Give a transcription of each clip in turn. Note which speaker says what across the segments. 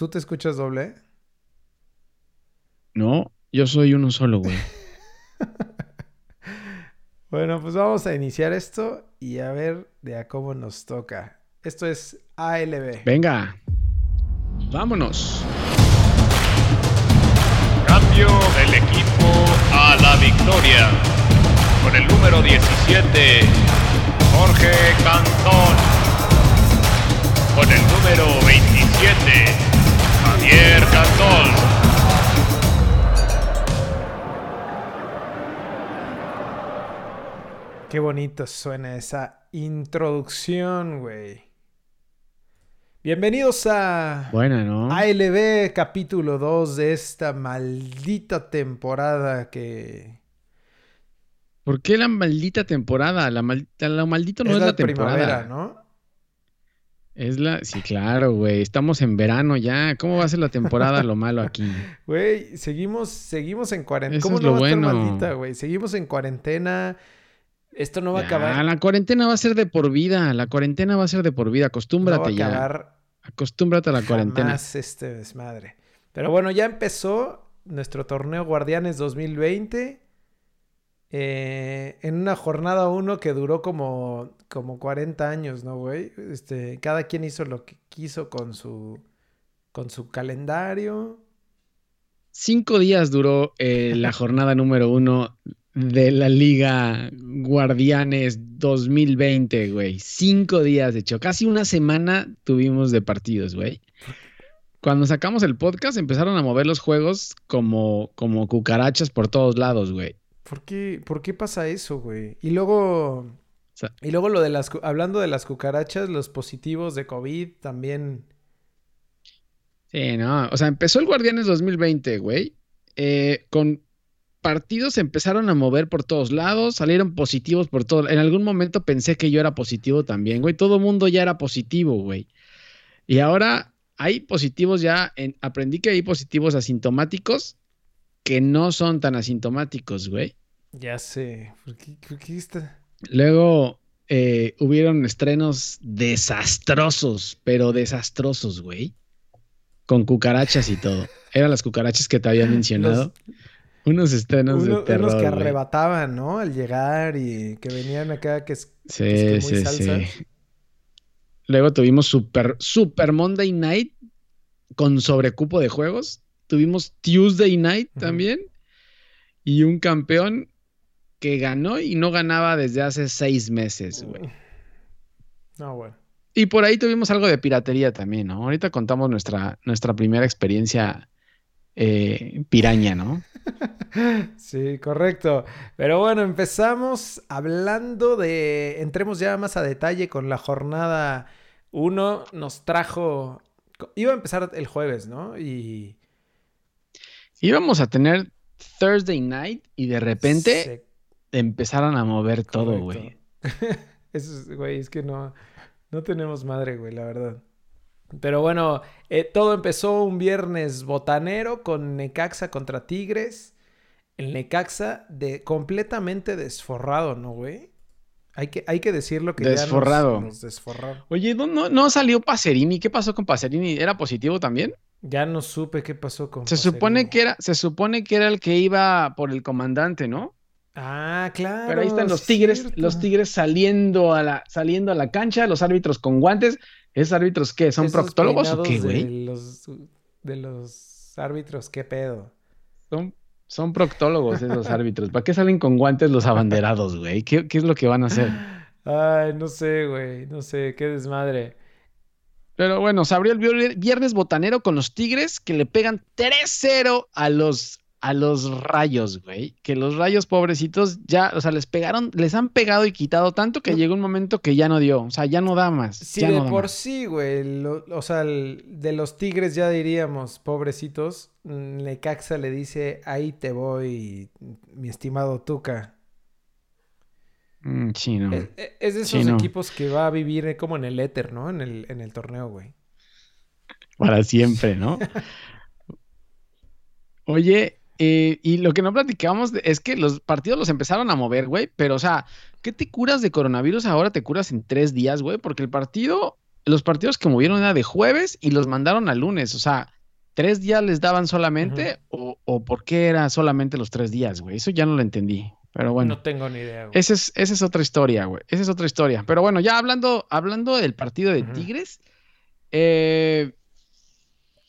Speaker 1: ¿Tú te escuchas doble?
Speaker 2: No, yo soy uno solo, güey.
Speaker 1: bueno, pues vamos a iniciar esto y a ver de a cómo nos toca. Esto es ALB.
Speaker 2: Venga, vámonos.
Speaker 3: Cambio del equipo a la victoria. Con el número 17, Jorge Cantón. Con el número 27,
Speaker 1: Qué bonito suena esa introducción, güey. Bienvenidos a
Speaker 2: Buena, ¿no?
Speaker 1: ALB capítulo 2 de esta maldita temporada que...
Speaker 2: ¿Por qué la maldita temporada? La, maldita, la maldito no es,
Speaker 1: la,
Speaker 2: la temporada.
Speaker 1: primavera, ¿no?
Speaker 2: Es la... Sí, claro, güey. Estamos en verano ya. ¿Cómo va a ser la temporada lo malo aquí?
Speaker 1: Güey, seguimos, seguimos en cuarentena. ¿Cómo
Speaker 2: es
Speaker 1: no
Speaker 2: lo
Speaker 1: va a estar
Speaker 2: bueno.
Speaker 1: maldita, güey? Seguimos en cuarentena. Esto no va a acabar.
Speaker 2: la cuarentena va a ser de por vida. La cuarentena va a ser de por vida.
Speaker 1: No va
Speaker 2: Acostúmbrate
Speaker 1: a
Speaker 2: ya.
Speaker 1: acabar
Speaker 2: Acostúmbrate a la cuarentena.
Speaker 1: Jamás este desmadre. Pero bueno, ya empezó nuestro torneo Guardianes 2020. Eh, en una jornada 1 que duró como, como 40 años, ¿no, güey? Este, cada quien hizo lo que quiso con su, con su calendario.
Speaker 2: Cinco días duró eh, la jornada número uno de la Liga Guardianes 2020, güey. Cinco días, de hecho. Casi una semana tuvimos de partidos, güey. Cuando sacamos el podcast empezaron a mover los juegos como, como cucarachas por todos lados, güey.
Speaker 1: ¿Por qué, ¿Por qué pasa eso, güey? Y luego, y luego lo de las, hablando de las cucarachas, los positivos de COVID también.
Speaker 2: Sí, no. O sea, empezó el Guardianes 2020, güey. eh, con partidos se empezaron a mover por todos lados, salieron positivos por todo. En algún momento pensé que yo era positivo también, güey. Todo mundo ya era positivo, güey. Y ahora hay positivos ya, en- aprendí que hay positivos asintomáticos que no son tan asintomáticos, güey.
Speaker 1: Ya sé. ¿Por qué, por qué está?
Speaker 2: Luego eh, hubieron estrenos desastrosos, pero desastrosos, güey. Con cucarachas y todo. Eran las cucarachas que te había mencionado. Unos estrenos
Speaker 1: Uno-
Speaker 2: de terror.
Speaker 1: unos que arrebataban, ¿no? Al llegar y que venían acá que es
Speaker 2: Sí,
Speaker 1: que muy
Speaker 2: sí,
Speaker 1: salsa.
Speaker 2: sí. Luego tuvimos Super, Super Monday Night con sobrecupo de juegos. Tuvimos Tuesday Night también. Y un campeón que ganó y no ganaba desde hace seis meses, güey.
Speaker 1: No, bueno.
Speaker 2: Y por ahí tuvimos algo de piratería también, ¿no? Ahorita contamos nuestra, nuestra primera experiencia eh, piraña, ¿no?
Speaker 1: Sí, correcto. Pero bueno, empezamos hablando de. Entremos ya más a detalle con la jornada 1. Nos trajo. Iba a empezar el jueves, ¿no? Y.
Speaker 2: Íbamos a tener Thursday Night y de repente
Speaker 1: se-
Speaker 2: empezaron a mover todo, güey.
Speaker 1: Eso es, güey, es que no, no tenemos madre, güey, la verdad. Pero bueno, eh, todo empezó un viernes botanero con Necaxa contra Tigres. El Necaxa de completamente desforrado, ¿no, güey? Hay que, hay que decirlo que ya nos-
Speaker 2: Desforrado.
Speaker 1: nos desforraron.
Speaker 2: Oye, ¿no, no, no salió Pacerini? ¿Qué pasó con Pacerini? ¿Era positivo también?
Speaker 1: Ya no supe qué pasó con
Speaker 2: Se supone que era, se supone que era el que iba por el comandante, ¿no?
Speaker 1: Ah, claro.
Speaker 2: Pero ahí están los tigres,
Speaker 1: cierto.
Speaker 2: los tigres saliendo a la, saliendo a la cancha, los árbitros con guantes. ¿Esos árbitros qué? ¿Son
Speaker 1: Esos
Speaker 2: proctólogos o qué, güey?
Speaker 1: De los, de los árbitros, qué pedo.
Speaker 2: Son, son proctólogos esos árbitros. ¿Para qué salen con guantes los abanderados, güey? ¿Qué, qué es lo que van a hacer?
Speaker 1: Ay, no sé, güey, no sé, qué desmadre.
Speaker 2: Pero bueno, se abrió el vier- viernes botanero con los Tigres que le pegan 3-0 a los, a los rayos, güey. Que los rayos pobrecitos ya, o sea, les pegaron, les han pegado y quitado tanto que llegó un momento que ya no dio. O sea, ya no da más.
Speaker 1: Sí,
Speaker 2: ya
Speaker 1: de
Speaker 2: no da
Speaker 1: por
Speaker 2: más.
Speaker 1: sí, güey, lo- o sea, el- de los tigres ya diríamos, pobrecitos, mm, Necaxa le dice, ahí te voy, mi estimado Tuca.
Speaker 2: Mm, sí, no.
Speaker 1: Es, es de
Speaker 2: Sí,
Speaker 1: esos
Speaker 2: no.
Speaker 1: equipos que va a vivir eh, como en el éter, ¿no? En el, en el torneo, güey.
Speaker 2: Para siempre, ¿no? Oye, eh, y lo que no platicamos de- es que los partidos los empezaron a mover, güey, pero o sea, ¿qué te curas de coronavirus ahora? Te curas en tres días, güey, porque el partido los partidos que movieron era de jueves y los mandaron a lunes. O sea, ¿tres días les daban solamente? o, o, por qué era solamente los tres días, güey? Eso ya no lo entendí. Pero bueno.
Speaker 1: No tengo ni idea, güey.
Speaker 2: Esa es, esa es otra historia, güey. Esa es otra historia. Pero bueno, ya hablando, hablando del partido de. Tigres, eh,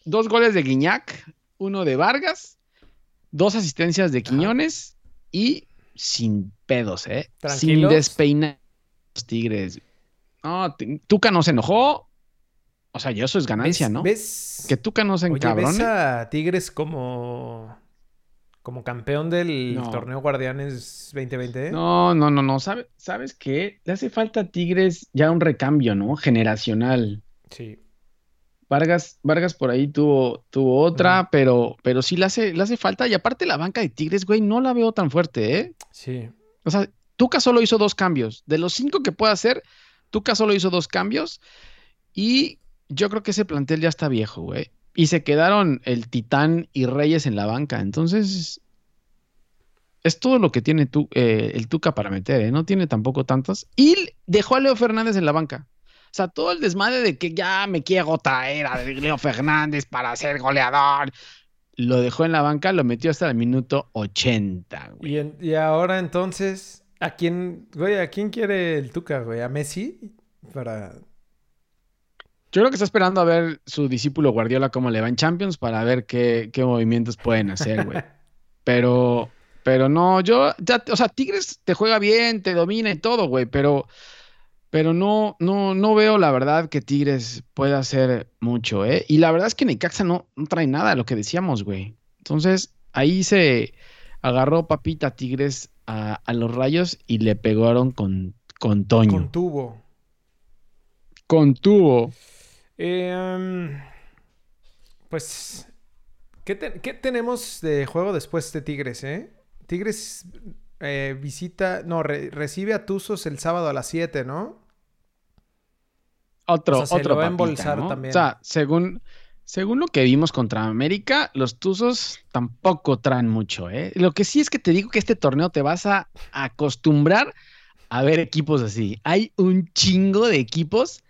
Speaker 2: dos goles de Guiñac, uno de Vargas, dos asistencias de Quiñones y sin pedos, ¿eh? Sin
Speaker 1: ¿Tranquilos?
Speaker 2: despeinar los Tigres. No, Tuca no se enojó. O sea, y eso es ganancia,
Speaker 1: ¿Ves-
Speaker 2: ¿no?
Speaker 1: ¿Ves?
Speaker 2: Que Tuca no se encabrone.
Speaker 1: ¿ves a Tigres como, como campeón del
Speaker 2: No.
Speaker 1: torneo Guardianes 2020?
Speaker 2: No, no, no, no. ¿Sabe- ¿Sabes qué? Le hace falta a Tigres ya un recambio, ¿no? Generacional.
Speaker 1: Sí.
Speaker 2: Vargas, Vargas por ahí tuvo, tuvo otra, pero, pero sí le hace, le hace falta. Y aparte la banca de Tigres, güey, no la veo tan fuerte, ¿eh?
Speaker 1: Sí.
Speaker 2: O sea, Tuca solo hizo dos cambios. De los cinco que puede hacer, Tuca solo hizo dos cambios. Y yo creo que ese plantel ya está viejo, güey. Y se quedaron el Titán y Reyes en la banca. Entonces, es todo lo que tiene tu- eh, el Tuca para meter, ¿eh? No tiene tampoco tantos. Y dejó a Leo Fernández en la banca. O sea, todo el desmadre de que ya me quiero traer a Leo Fernández para ser goleador. Lo dejó en la banca, lo metió hasta el minuto 80, güey.
Speaker 1: Y, en- y ahora entonces, ¿a quién, güey, a quién quiere el Tuca, güey? ¿A Messi? Para...
Speaker 2: Yo creo que está esperando a ver su discípulo Guardiola cómo le va en Champions para ver qué, qué movimientos pueden hacer, güey. Pero, pero no, yo, ya, o sea, Tigres te juega bien, te domina y todo, güey, pero, pero no, no, no veo la verdad que Tigres pueda hacer mucho, ¿eh? Y la verdad es que Necaxa no, no trae nada, lo que decíamos, güey. Entonces, ahí se agarró papita Tigres a, a los rayos y le pegaron con, con Toño.
Speaker 1: Contuvo.
Speaker 2: Contuvo.
Speaker 1: Eh, um, pues, ¿qué, te- qué tenemos de juego después de Tigres, eh? Tigres eh, visita, no, re- recibe a Tuzos el sábado a las 7, ¿no?
Speaker 2: Otro,
Speaker 1: O sea, se
Speaker 2: otro
Speaker 1: lo va a
Speaker 2: papita,
Speaker 1: embolsar
Speaker 2: ¿no?
Speaker 1: también.
Speaker 2: O sea, según, según lo que vimos contra América, los Tuzos tampoco traen mucho, ¿eh? Lo que sí es que te digo que este torneo te vas a acostumbrar a ver equipos así. Hay un chingo de equipos,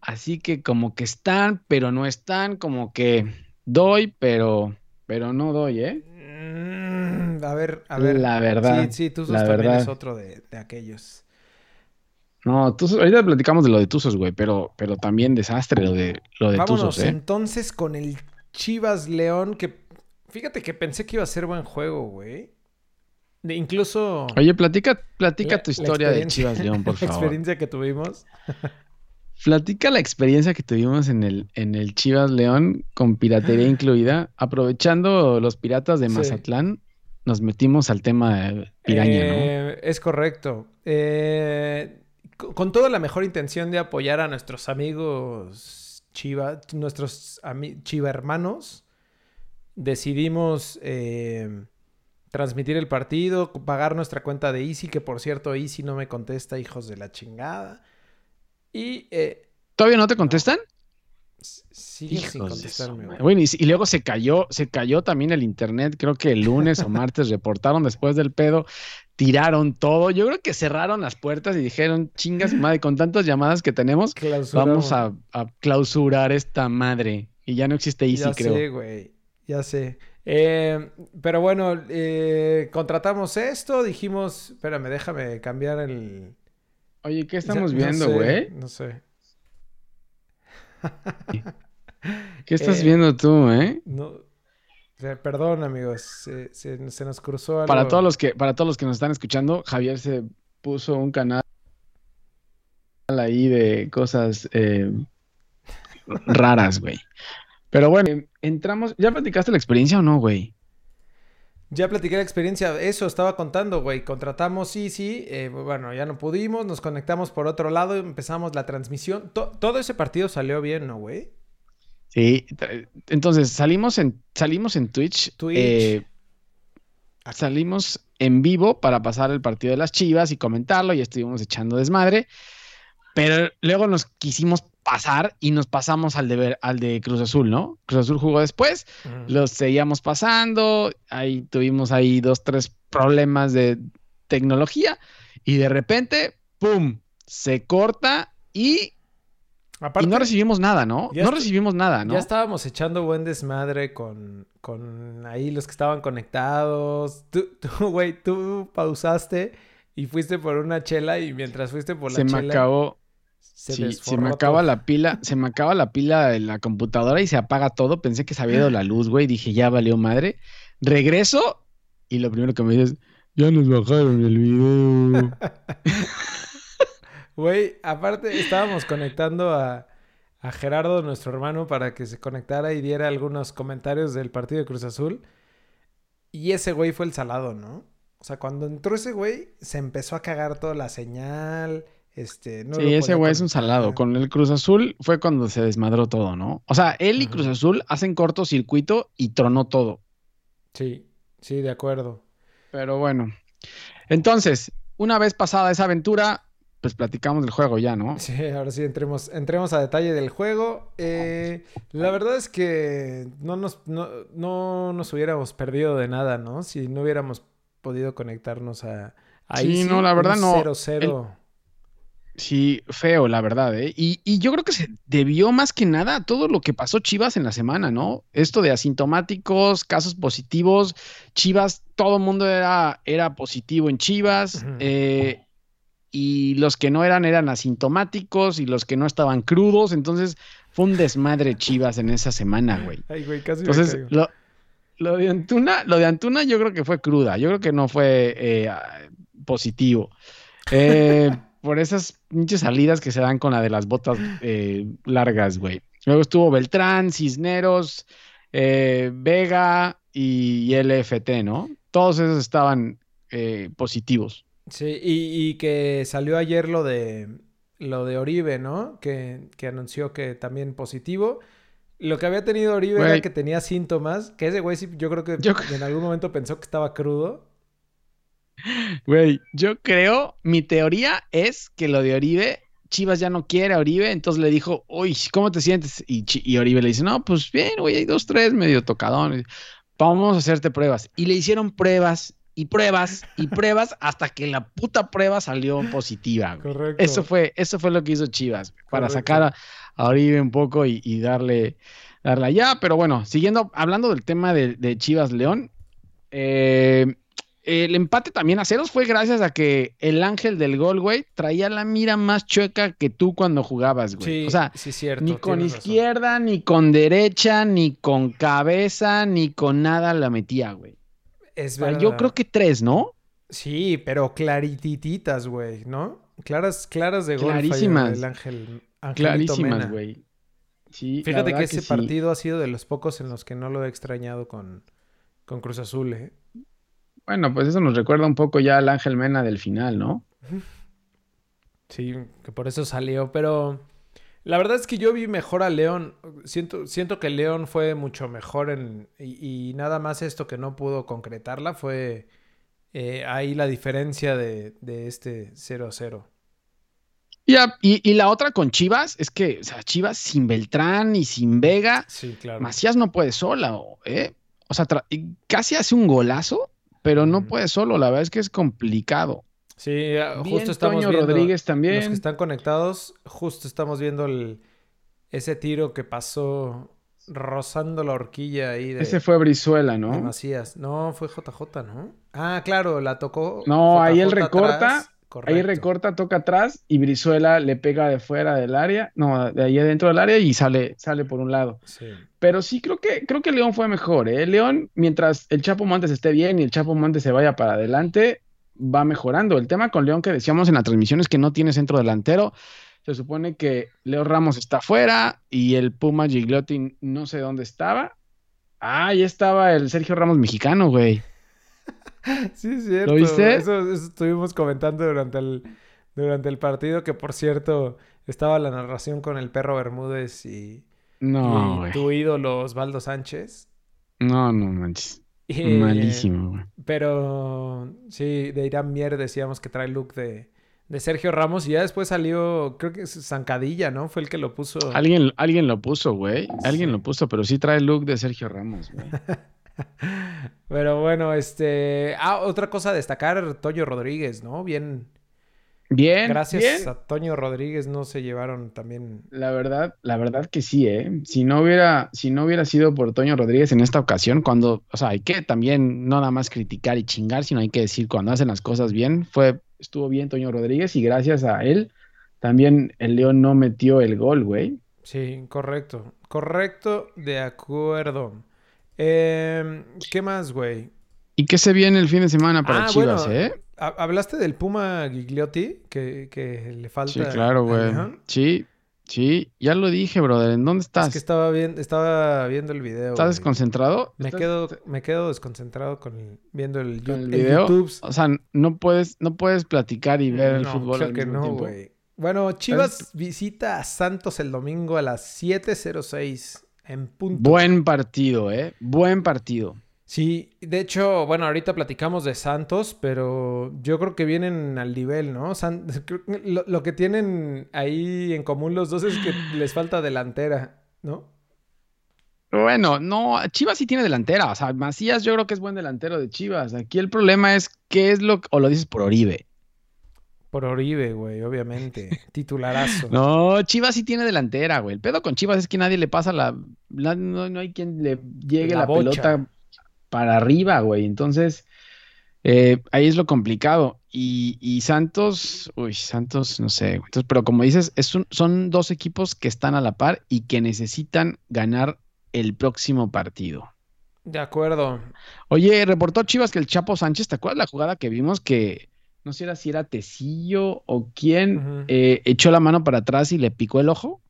Speaker 2: así que como que están, pero no están, como que doy, pero, pero no doy, ¿eh?
Speaker 1: Mm, a ver, a ver.
Speaker 2: La verdad,
Speaker 1: Sí, sí, Tuzos también
Speaker 2: verdad.
Speaker 1: es otro de, de aquellos.
Speaker 2: No, Tuzos, ahorita platicamos de lo de Tuzos, güey, pero, pero también desastre lo de, lo de
Speaker 1: Vámonos
Speaker 2: Tuzos, ¿eh?
Speaker 1: entonces con el Chivas León, que fíjate que pensé que iba a ser buen juego, güey. De- incluso
Speaker 2: Oye, platica, platica
Speaker 1: la-
Speaker 2: tu
Speaker 1: la
Speaker 2: historia de Chivas León, por
Speaker 1: la
Speaker 2: favor.
Speaker 1: experiencia que tuvimos.
Speaker 2: Platica la experiencia que tuvimos en el, en el Chivas León con piratería incluida. Aprovechando los piratas de
Speaker 1: Sí.
Speaker 2: Mazatlán, nos metimos al tema de piraña, ¿no?
Speaker 1: Eh, Es correcto. Eh, con toda la mejor intención de apoyar a nuestros amigos Chiva, nuestros ami- Chiva hermanos, decidimos eh, transmitir el partido, pagar nuestra cuenta de Easy, que por cierto Easy no me contesta, hijos de la chingada. Y eh,
Speaker 2: ¿Todavía no te contestan?
Speaker 1: s- siguen sin
Speaker 2: Hijos de su
Speaker 1: contestarme.
Speaker 2: Bueno, y, y luego se cayó, se cayó también el internet, creo que el lunes o martes reportaron después del pedo, tiraron todo. Yo creo que cerraron las puertas y dijeron, chingas madre, con tantas llamadas que tenemos, vamos a, a clausurar esta madre. Y ya no existe Easy,
Speaker 1: ya
Speaker 2: creo.
Speaker 1: sé, güey. Ya sé. Eh, pero bueno, eh, contratamos esto, dijimos, espérame, déjame cambiar el...
Speaker 2: Oye, ¿qué
Speaker 1: Ya-
Speaker 2: estamos
Speaker 1: no
Speaker 2: viendo,
Speaker 1: sé,
Speaker 2: güey?
Speaker 1: No sé.
Speaker 2: ¿Qué estás
Speaker 1: Eh,
Speaker 2: viendo tú, eh?
Speaker 1: No, perdón, amigos, se, se- se nos cruzó algo.
Speaker 2: Para todos los que, para todos los que nos están escuchando, Javier se puso un canal ahí de cosas eh, raras, güey. Pero bueno, em, entramos. ¿Ya platicaste la experiencia o no, güey?
Speaker 1: Ya platiqué la experiencia, eso estaba contando, güey. Contratamos Easy, eh, bueno, ya no pudimos, nos conectamos por otro lado, empezamos la transmisión. To- todo ese partido salió bien, ¿no, güey?
Speaker 2: Sí. Entonces, salimos en, salimos en Twitch.
Speaker 1: Twitch.
Speaker 2: eh, salimos en vivo para pasar el partido de las Chivas y comentarlo y estuvimos echando desmadre. Pero luego nos quisimos pasar y nos pasamos al de, ver- al de Cruz Azul, ¿no? Cruz Azul jugó después.
Speaker 1: Ujú.
Speaker 2: los seguíamos pasando, ahí tuvimos ahí dos, tres problemas de tecnología y de repente, ¡pum! Se corta y y no recibimos nada, ¿no? No recibimos nada, ¿no?
Speaker 1: Ya estábamos echando buen desmadre con, con ahí los que estaban conectados. Tú, güey, tú pausaste y fuiste por una chela y mientras fuiste por la
Speaker 2: se me
Speaker 1: chela
Speaker 2: acabó.
Speaker 1: se,
Speaker 2: sí, se me acaba
Speaker 1: todo.
Speaker 2: la pila, se me acaba la pila de la computadora y se apaga todo. Pensé que se había ido la luz, güey. Dije, ya valió madre. Regreso y lo primero que me dices, ya nos bajaron el video.
Speaker 1: Güey, aparte estábamos conectando a, a Gerardo, nuestro hermano, para que se conectara y diera algunos comentarios del partido de Cruz Azul. Y ese güey fue el salado, ¿no? O sea, cuando entró ese güey, se empezó a cagar toda la señal. Este, no
Speaker 2: sí, ese güey es un salado. Con el Cruz Azul fue cuando se desmadró todo, ¿no? O sea, él y
Speaker 1: Ajá.
Speaker 2: Cruz Azul hacen cortocircuito y tronó todo.
Speaker 1: Sí, sí, de acuerdo.
Speaker 2: Pero bueno. Entonces, una vez pasada esa aventura, pues platicamos del juego ya, ¿no?
Speaker 1: Sí, ahora sí entremos, entremos a detalle del juego. Eh, la verdad es que no nos, no, no nos hubiéramos perdido de nada, ¿no? Si no hubiéramos podido conectarnos a... ahí
Speaker 2: Sí, no, la verdad no.
Speaker 1: 0-0.
Speaker 2: Sí, feo, la verdad, ¿eh? Y, y yo creo que se debió más que nada a todo lo que pasó Chivas en la semana, ¿no? Esto de asintomáticos, casos positivos, Chivas, todo el mundo era, era positivo en Chivas, eh, y los que no eran eran asintomáticos y los que no estaban crudos, entonces fue un desmadre Chivas en esa semana, güey.
Speaker 1: Ay, güey, casi me
Speaker 2: Entonces,
Speaker 1: caigo.
Speaker 2: lo, lo de Antuna, lo de Antuna yo creo que fue cruda, yo creo que no fue eh, ah, positivo. Eh, por esas pinches salidas que se dan con la de las botas eh, largas, güey. Luego estuvo Beltrán, Cisneros, Vega y LFT, ¿no? Todos esos estaban positivos.
Speaker 1: Sí, y, y que salió ayer lo de lo de Oribe, ¿no? Que, que anunció que también positivo. Lo que había tenido Oribe era que tenía síntomas, que ese güey sí, yo creo que
Speaker 2: Yo-
Speaker 1: en algún momento pensó que estaba crudo.
Speaker 2: Güey, yo creo, mi teoría es que lo de Oribe, Chivas ya no quiere a Oribe, entonces le dijo, uy, ¿cómo te sientes? Y, y Oribe le dice, no, pues bien, güey, hay dos, tres, medio tocadón. Vamos a hacerte pruebas. Y le hicieron pruebas y pruebas y pruebas hasta que la puta prueba salió positiva. güey.
Speaker 1: Correcto.
Speaker 2: Eso fue, eso fue lo que hizo Chivas, güey, para sacar a, a Oribe un poco y, y darle, darle allá. Pero bueno, siguiendo, hablando del tema de, de Chivas León, eh, el empate también a ceros fue gracias a que el ángel del gol, güey, traía la mira más chueca que tú cuando jugabas, güey.
Speaker 1: Sí,
Speaker 2: o sea,
Speaker 1: sí, cierto.
Speaker 2: ni con
Speaker 1: razón.
Speaker 2: izquierda, ni con derecha, ni con cabeza, ni con nada la metía, güey.
Speaker 1: Es verdad.
Speaker 2: yo creo que tres, ¿no?
Speaker 1: Sí, pero claritititas, güey, ¿no? Claras, claras de gol.
Speaker 2: Clarísimas.
Speaker 1: El ángel, Angelito
Speaker 2: Clarísimas, güey. Sí,
Speaker 1: Fíjate que ese
Speaker 2: sí.
Speaker 1: partido ha sido de los pocos en los que no lo he extrañado con, con Cruz Azul, ¿eh?
Speaker 2: Bueno, pues eso nos recuerda un poco ya al Ángel Mena del final, ¿no?
Speaker 1: Sí, que por eso salió, pero la verdad es que yo vi mejor a León. Siento, siento que León fue mucho mejor en, y, y nada más esto que no pudo concretarla fue eh, ahí la diferencia de, de este 0-0.
Speaker 2: Y, a- y, y la otra con Chivas es que, o sea, Chivas sin Beltrán y sin Vega,
Speaker 1: Sí, claro.
Speaker 2: Macías no puede sola, ¿eh? O sea, casi hace un golazo, pero no puede solo. La verdad es que es complicado.
Speaker 1: Sí,
Speaker 2: Bien,
Speaker 1: justo estamos
Speaker 2: Toño
Speaker 1: viendo
Speaker 2: Rodríguez
Speaker 1: los que
Speaker 2: también.
Speaker 1: están conectados, justo estamos viendo el, ese tiro que pasó rozando la horquilla ahí de,
Speaker 2: Ese fue Brizuela, ¿no?
Speaker 1: Macías. No, fue JJ, ¿no? Ah, claro, la tocó.
Speaker 2: No, ahí él recorta. Ahí recorta, toca atrás y Brizuela le pega de fuera del área, no, de ahí adentro del área y sale, sale por un lado.
Speaker 1: Sí.
Speaker 2: Pero sí creo que, creo que León fue mejor, ¿eh? León, mientras el Chapo Montes esté bien y el Chapo Montes se vaya para adelante, va mejorando. El tema con León que decíamos en la transmisión es que no tiene centro delantero. Se supone que Leo Ramos está fuera y el Puma Gigliotti no sé dónde estaba. Ah, ahí estaba el Sergio Ramos mexicano, güey.
Speaker 1: Sí, es cierto.
Speaker 2: viste?
Speaker 1: Eso, eso estuvimos comentando durante el, durante el partido, que por cierto, estaba la narración con el perro Bermúdez y,
Speaker 2: No,
Speaker 1: y tu ídolo Osvaldo Sánchez.
Speaker 2: No, no manches.
Speaker 1: Y,
Speaker 2: Malísimo, güey.
Speaker 1: Pero sí, de Irán Mier decíamos que trae look de, de Sergio Ramos y ya después salió, creo que es Zancadilla, ¿no? Fue el que lo puso.
Speaker 2: Alguien, alguien lo puso, güey. Alguien
Speaker 1: Sí.
Speaker 2: lo puso, pero sí trae look de Sergio Ramos, güey.
Speaker 1: Pero bueno, este. Ah, otra cosa a destacar, Toyo Rodríguez, ¿no? Bien.
Speaker 2: Bien,
Speaker 1: Gracias
Speaker 2: bien.
Speaker 1: a Toño Rodríguez no se llevaron también.
Speaker 2: La verdad, la verdad que sí, ¿eh? Si no hubiera, si no hubiera sido por Toño Rodríguez en esta ocasión, cuando, o sea, hay que también no nada más criticar y chingar, sino hay que decir cuando hacen las cosas bien, fue, estuvo bien Toño Rodríguez y gracias a él también el León no metió el gol, güey.
Speaker 1: Sí, correcto. Correcto, de acuerdo. Em, ¿qué más, güey?
Speaker 2: ¿Y qué se viene el fin de semana para
Speaker 1: Ah,
Speaker 2: Chivas,
Speaker 1: bueno,
Speaker 2: eh?
Speaker 1: Ha- ¿Hablaste del Puma Gigliotti? Que, que le falta.
Speaker 2: Sí, claro, güey. Sí, sí, ya lo dije, brother. ¿En dónde estás?
Speaker 1: Es que estaba, bien, estaba viendo el video.
Speaker 2: ¿Estás
Speaker 1: güey.
Speaker 2: desconcentrado?
Speaker 1: Me
Speaker 2: ¿Estás-
Speaker 1: quedo, me quedo desconcentrado con el- viendo el,
Speaker 2: con el
Speaker 1: el
Speaker 2: video?
Speaker 1: YouTube.
Speaker 2: O sea, no puedes, no puedes platicar y ver el
Speaker 1: No,
Speaker 2: fútbol
Speaker 1: claro
Speaker 2: al
Speaker 1: que
Speaker 2: mismo
Speaker 1: no,
Speaker 2: tiempo.
Speaker 1: güey. Bueno, Chivas visita a Santos el domingo a las 7.06 en punto.
Speaker 2: Buen partido, ¿eh? Buen partido.
Speaker 1: Sí, de hecho, bueno, ahorita platicamos de Santos, pero yo creo que vienen al nivel, ¿no? San- lo, lo que tienen ahí en común los dos es que les falta delantera, ¿no?
Speaker 2: Bueno, no, Chivas sí tiene delantera. O sea, Macías yo creo que es buen delantero de Chivas. Aquí el problema es qué es lo, o lo dices por Oribe.
Speaker 1: Por Oribe, güey, obviamente. Titularazo.
Speaker 2: No, Chivas sí tiene delantera, güey. El pedo con Chivas es que nadie le pasa la, la- no, no hay quien le llegue
Speaker 1: La
Speaker 2: pelota para arriba, güey. Entonces, eh, ahí es lo complicado. Y, y Santos, uy, Santos, no sé. güey. Entonces, pero como dices, es un- son dos equipos que están a la par y que necesitan ganar el próximo partido.
Speaker 1: De acuerdo.
Speaker 2: Oye, reportó Chivas que el Chapo Sánchez, ¿te acuerdas la jugada que vimos que no sé era si era Tecillo o quién eh, echó la mano para atrás y le picó el ojo?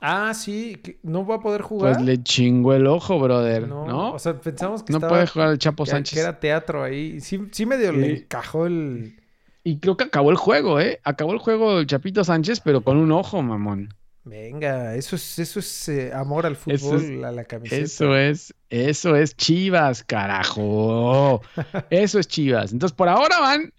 Speaker 1: Ah, sí, no va a poder jugar.
Speaker 2: Pues le chingó el ojo, brother,
Speaker 1: no,
Speaker 2: ¿no?
Speaker 1: o sea, pensamos que
Speaker 2: No
Speaker 1: estaba
Speaker 2: puede jugar el Chapo
Speaker 1: que,
Speaker 2: Sánchez.
Speaker 1: que era teatro ahí. Sí, sí medio le
Speaker 2: Sí.
Speaker 1: encajó el
Speaker 2: Y creo que acabó el juego, ¿eh? Acabó el juego el Chapito Sánchez, pero con un ojo, mamón.
Speaker 1: Venga, eso es, eso es eh, amor al
Speaker 2: Eso
Speaker 1: fútbol,
Speaker 2: es-
Speaker 1: a la camiseta.
Speaker 2: Eso es, eso es Chivas, carajo. Eso es Chivas. Entonces, por ahora van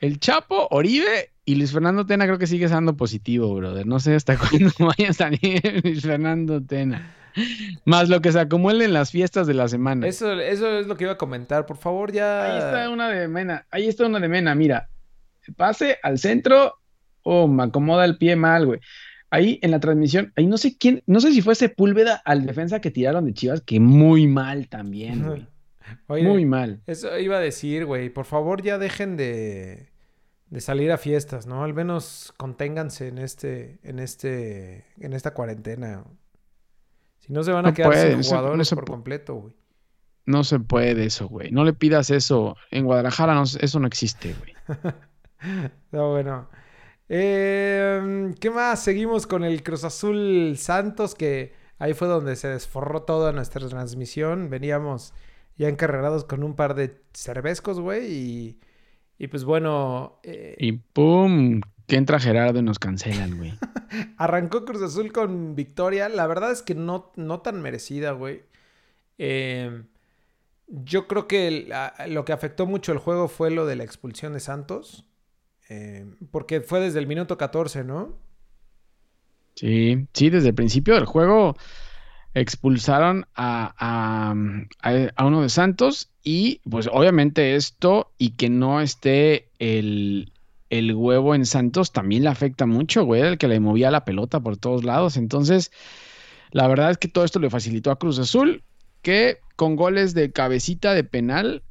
Speaker 2: el Chapo, Oribe y Luis Fernando Tena. Creo que sigue estando positivo, brother. No sé hasta cuándo vaya a salir Luis Fernando Tena. Más lo que se acumule en las fiestas de la semana.
Speaker 1: Eso, eso es lo que iba a comentar. Por favor, ya.
Speaker 2: Ahí está una de Mena. Ahí está una de Mena. Mira, pase al centro. Oh, me acomoda el pie mal, güey. Ahí en la transmisión, ahí no sé quién, no sé si fue Sepúlveda al defensa que tiraron de Chivas, que muy mal también, güey.
Speaker 1: Oye,
Speaker 2: Muy mal.
Speaker 1: eso iba a decir, güey. Por favor, ya dejen de, de salir a fiestas, ¿no? Al menos conténganse en este, en este, en esta cuarentena. Si no se van a
Speaker 2: No
Speaker 1: quedar
Speaker 2: puede,
Speaker 1: sin
Speaker 2: no se- no
Speaker 1: jugadores
Speaker 2: se
Speaker 1: por completo, güey.
Speaker 2: No se puede eso, güey. No le pidas eso. En Guadalajara eso no existe, güey.
Speaker 1: No, bueno. Eh, ¿qué más? Seguimos con el Cruz Azul Santos, que ahí fue donde se desforró toda nuestra transmisión. Veníamos ya encarrerados con un par de cervezcos, güey, y, y pues bueno, eh,
Speaker 2: Y pum, que entra Gerardo y nos cancelan, güey.
Speaker 1: arrancó Cruz Azul con victoria. La verdad es que no, no tan merecida, güey. Eh, yo creo que el- a- lo que afectó mucho el juego fue lo de la expulsión de Santos. eh, porque fue desde el minuto 14, ¿no?
Speaker 2: Sí, sí, desde el principio del juego expulsaron a, a, a- uno de Santos y pues obviamente esto y que no esté el, el huevo en Santos también le afecta mucho, güey, el que le movía la pelota por todos lados. Entonces, la verdad es que todo esto le facilitó a Cruz Azul, que con goles de cabecita de penal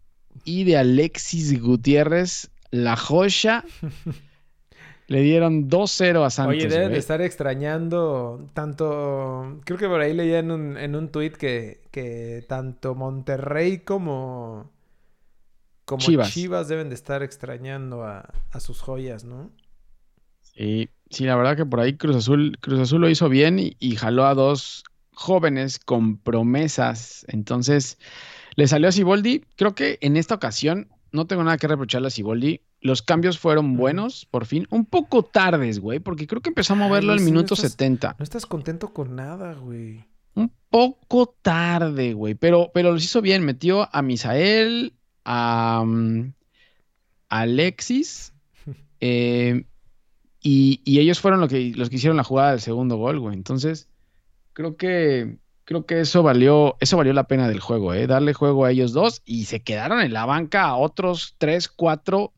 Speaker 2: y de Alexis Gutiérrez, la joya, le dieron 2-0 a Santos.
Speaker 1: Oye, deben de estar extrañando tanto. Creo que por ahí leía en un, en un tuit que, que tanto Monterrey como, como
Speaker 2: Chivas.
Speaker 1: Chivas. deben de estar extrañando a, a sus joyas, ¿no?
Speaker 2: Sí, sí, la verdad que por ahí Cruz Azul, Cruz Azul lo hizo bien y, y jaló a dos jóvenes con promesas. Entonces, le salió a Siboldi. Creo que en esta ocasión no tengo nada que reprocharle a Siboldi. Los cambios fueron buenos, por fin. Un poco tardes, güey, porque creo que empezó a
Speaker 1: Ay,
Speaker 2: moverlo al
Speaker 1: sí, no
Speaker 2: minuto
Speaker 1: estás-
Speaker 2: 70.
Speaker 1: No estás contento con nada, güey.
Speaker 2: Un poco tarde, güey, pero, pero los hizo bien. Metió a Misael, a mm, Alexis, eh, y, y ellos fueron lo que, los que hicieron la jugada del segundo gol, güey. Entonces, creo que, creo que eso valió, eso valió la pena del juego, ¿eh? Darle juego a ellos dos y se quedaron en la banca a otros tres, cuatro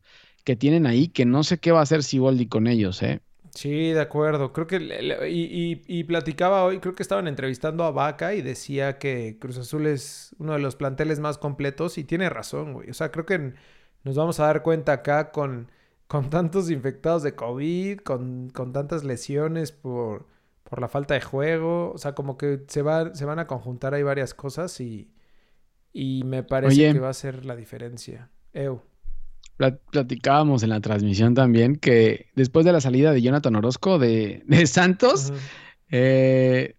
Speaker 2: que tienen ahí que no sé qué va a hacer Siboldi con ellos, ¿eh?
Speaker 1: Sí, de acuerdo. Creo que y, y, platicaba hoy, creo que estaban entrevistando a Vaca y decía que Cruz Azul es uno de los planteles más completos y tiene razón, güey. O sea, creo que nos vamos a dar cuenta acá con, con tantos infectados de COVID, con, con tantas lesiones por, por la falta de juego. O sea, como que se, va, se van a conjuntar ahí varias cosas y, y me parece que va a ser la diferencia. Eu
Speaker 2: platicábamos en la transmisión también que después de la salida de Jonathan Orozco de, Santos, eh,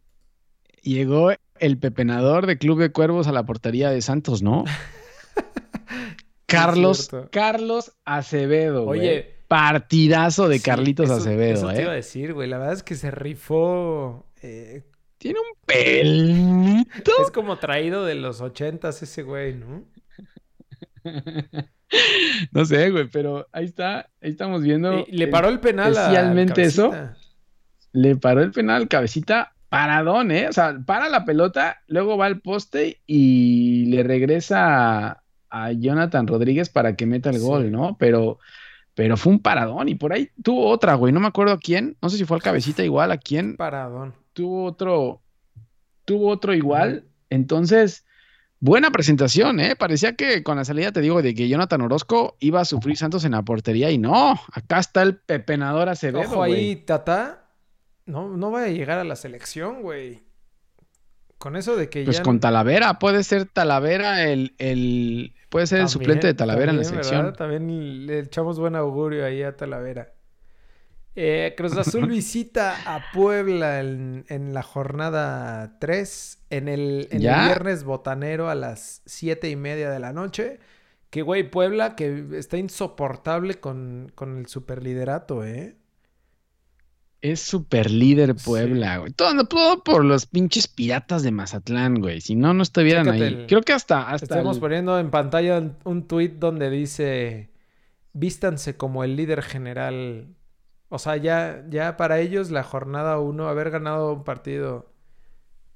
Speaker 2: llegó el pepenador de Club de Cuervos a la portería de Santos, ¿no? Carlos, Carlos Acevedo. Oye. Partidazo de Carlitos Acevedo, eso te
Speaker 1: iba a ¿eh? decir, güey. La verdad es que se rifó. Eh,
Speaker 2: Tiene un pelito.
Speaker 1: Es como traído de los ochentas ese güey, ¿no?
Speaker 2: no sé, güey, pero ahí está, ahí estamos viendo.
Speaker 1: le paró el penal
Speaker 2: especialmente eso. Le paró el penal cabecita paradón, ¿eh? O sea, para la pelota, luego va al poste y le regresa a, Jonathan Rodríguez para que meta el gol, ¿no? Pero, pero fue un paradón y por ahí tuvo otra, güey, no me acuerdo a quién, no sé si fue al cabecita igual, a quién.
Speaker 1: Paradón.
Speaker 2: Tuvo otro, tuvo otro igual, entonces Buena presentación, ¿eh? Parecía que con la salida, te digo, de que Jonathan Orozco iba a sufrir Santos en la portería y no, acá está el pepenador Acevedo,
Speaker 1: Ojo ahí, Tata, no, no va a llegar a la selección, güey. Con eso de que
Speaker 2: pues con Talavera, puede ser Talavera el, el... puede ser el suplente de Talavera en la selección.
Speaker 1: También le echamos buen augurio ahí a Talavera. Eh, Cruz Azul visita a Puebla en, la jornada 3, en, el, viernes botanero a las 7 y media de la noche. Que, güey, Puebla que está insoportable con, el superliderato, ¿eh?
Speaker 2: Es superlíder Puebla, güey. Todo, todo, por los pinches piratas de Mazatlán, güey. Si no, no estuvieran ahí. Creo que hasta... hasta
Speaker 1: Estamos poniendo en pantalla un tuit donde dice... Vístanse como el líder general o sea, ya, ya para ellos la jornada uno, haber ganado un partido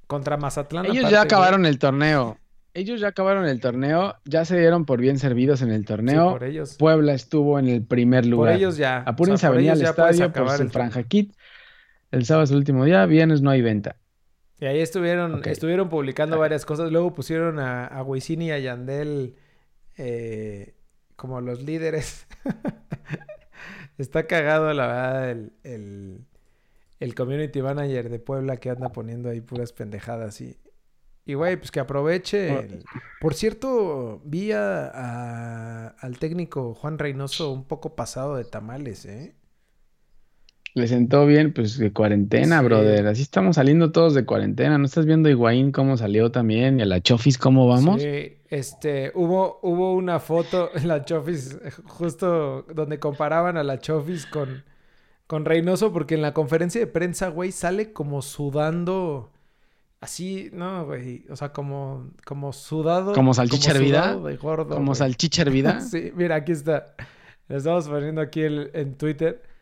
Speaker 1: contra Mazatlán.
Speaker 2: Ellos ya acabaron el torneo. Ellos ya acabaron el torneo, ya se dieron por bien servidos en el torneo. por ellos. Puebla estuvo en el primer lugar.
Speaker 1: Por ellos ya.
Speaker 2: Apúrense a venir al estadio por el Franja Kit. El sábado es el último día, viernes no hay venta.
Speaker 1: Y ahí estuvieron, estuvieron publicando varias cosas. Luego pusieron a, a y a Yandel eh, como los líderes. Está cagado, la verdad, el, el, community manager de Puebla que anda poniendo ahí puras pendejadas. Y, y güey, pues que aproveche. Por cierto, vi a, al técnico Juan Reynoso un poco pasado de tamales, ¿eh?
Speaker 2: Le sentó bien, pues de cuarentena, brother. Así estamos saliendo todos de cuarentena. ¿No estás viendo a Higuaín cómo salió también? ¿Y a la Chofis cómo vamos?
Speaker 1: Sí, este, hubo, hubo una foto en la Chofis, justo donde comparaban a la Chofis con, con Reynoso, porque en la conferencia de prensa, güey, sale como sudando. Así, no, güey. O sea, como, como sudado.
Speaker 2: Como salchicha hervida. Como salchicha hervida.
Speaker 1: sí, mira, aquí está. Le estamos poniendo aquí en Twitter.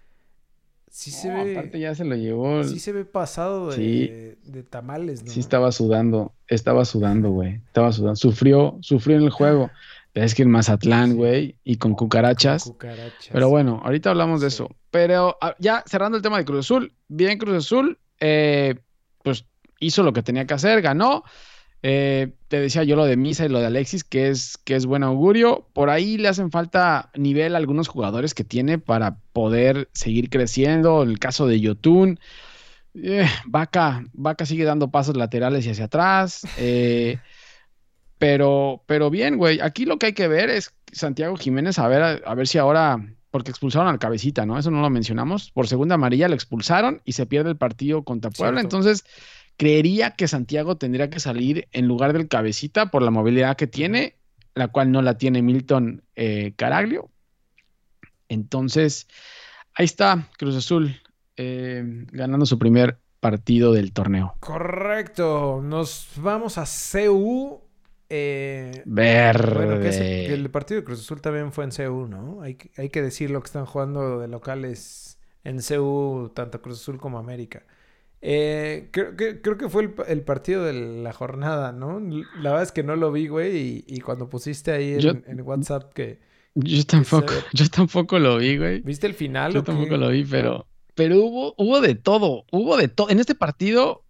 Speaker 1: Sí se ve.
Speaker 2: Aparte ya se lo llevó.
Speaker 1: Sí se ve pasado de, de tamales, ¿no?
Speaker 2: Sí estaba sudando, estaba sudando, güey. Estaba sudando. Sufrió, sufrió en el juego. Es que en Mazatlán, güey, y con cucarachas. cucarachas. Pero bueno, ahorita hablamos de eso. Pero ah, ya cerrando el tema de Cruz Azul, bien Cruz Azul, eh, pues hizo lo que tenía que hacer, ganó. Eh, te decía yo lo de Misa y lo de Alexis, que es, que es buen augurio. Por ahí le hacen falta nivel a algunos jugadores que tiene para poder seguir creciendo. El caso de Yotun. Eh, Vaca, Vaca sigue dando pasos laterales y hacia atrás. Eh, pero, pero bien, güey. Aquí lo que hay que ver es Santiago Jiménez, a ver, a, ver si ahora, porque expulsaron al cabecita, ¿no? Eso no lo mencionamos. Por segunda amarilla lo expulsaron y se pierde el partido contra Puebla. Entonces, Creería que Santiago tendría que salir en lugar del cabecita por la movilidad que tiene, la cual no la tiene Milton eh, Caraglio. Entonces, ahí está Cruz Azul eh, ganando su primer partido del torneo.
Speaker 1: Correcto. Nos vamos a CU.
Speaker 2: Eh, Verde.
Speaker 1: el, partido de Cruz Azul también fue en CU, ¿no? Hay, hay que decirlo que están jugando de locales en CU, tanto Cruz Azul como América. Eh, creo, que, creo que fue el, partido de la jornada, ¿no? La verdad es que no lo vi, güey, y, cuando pusiste ahí en, WhatsApp que,
Speaker 2: Yo tampoco, yo tampoco lo vi, güey.
Speaker 1: ¿Viste el final?
Speaker 2: Yo tampoco lo vi, pero, pero hubo, hubo de todo, hubo de todo. En este partido,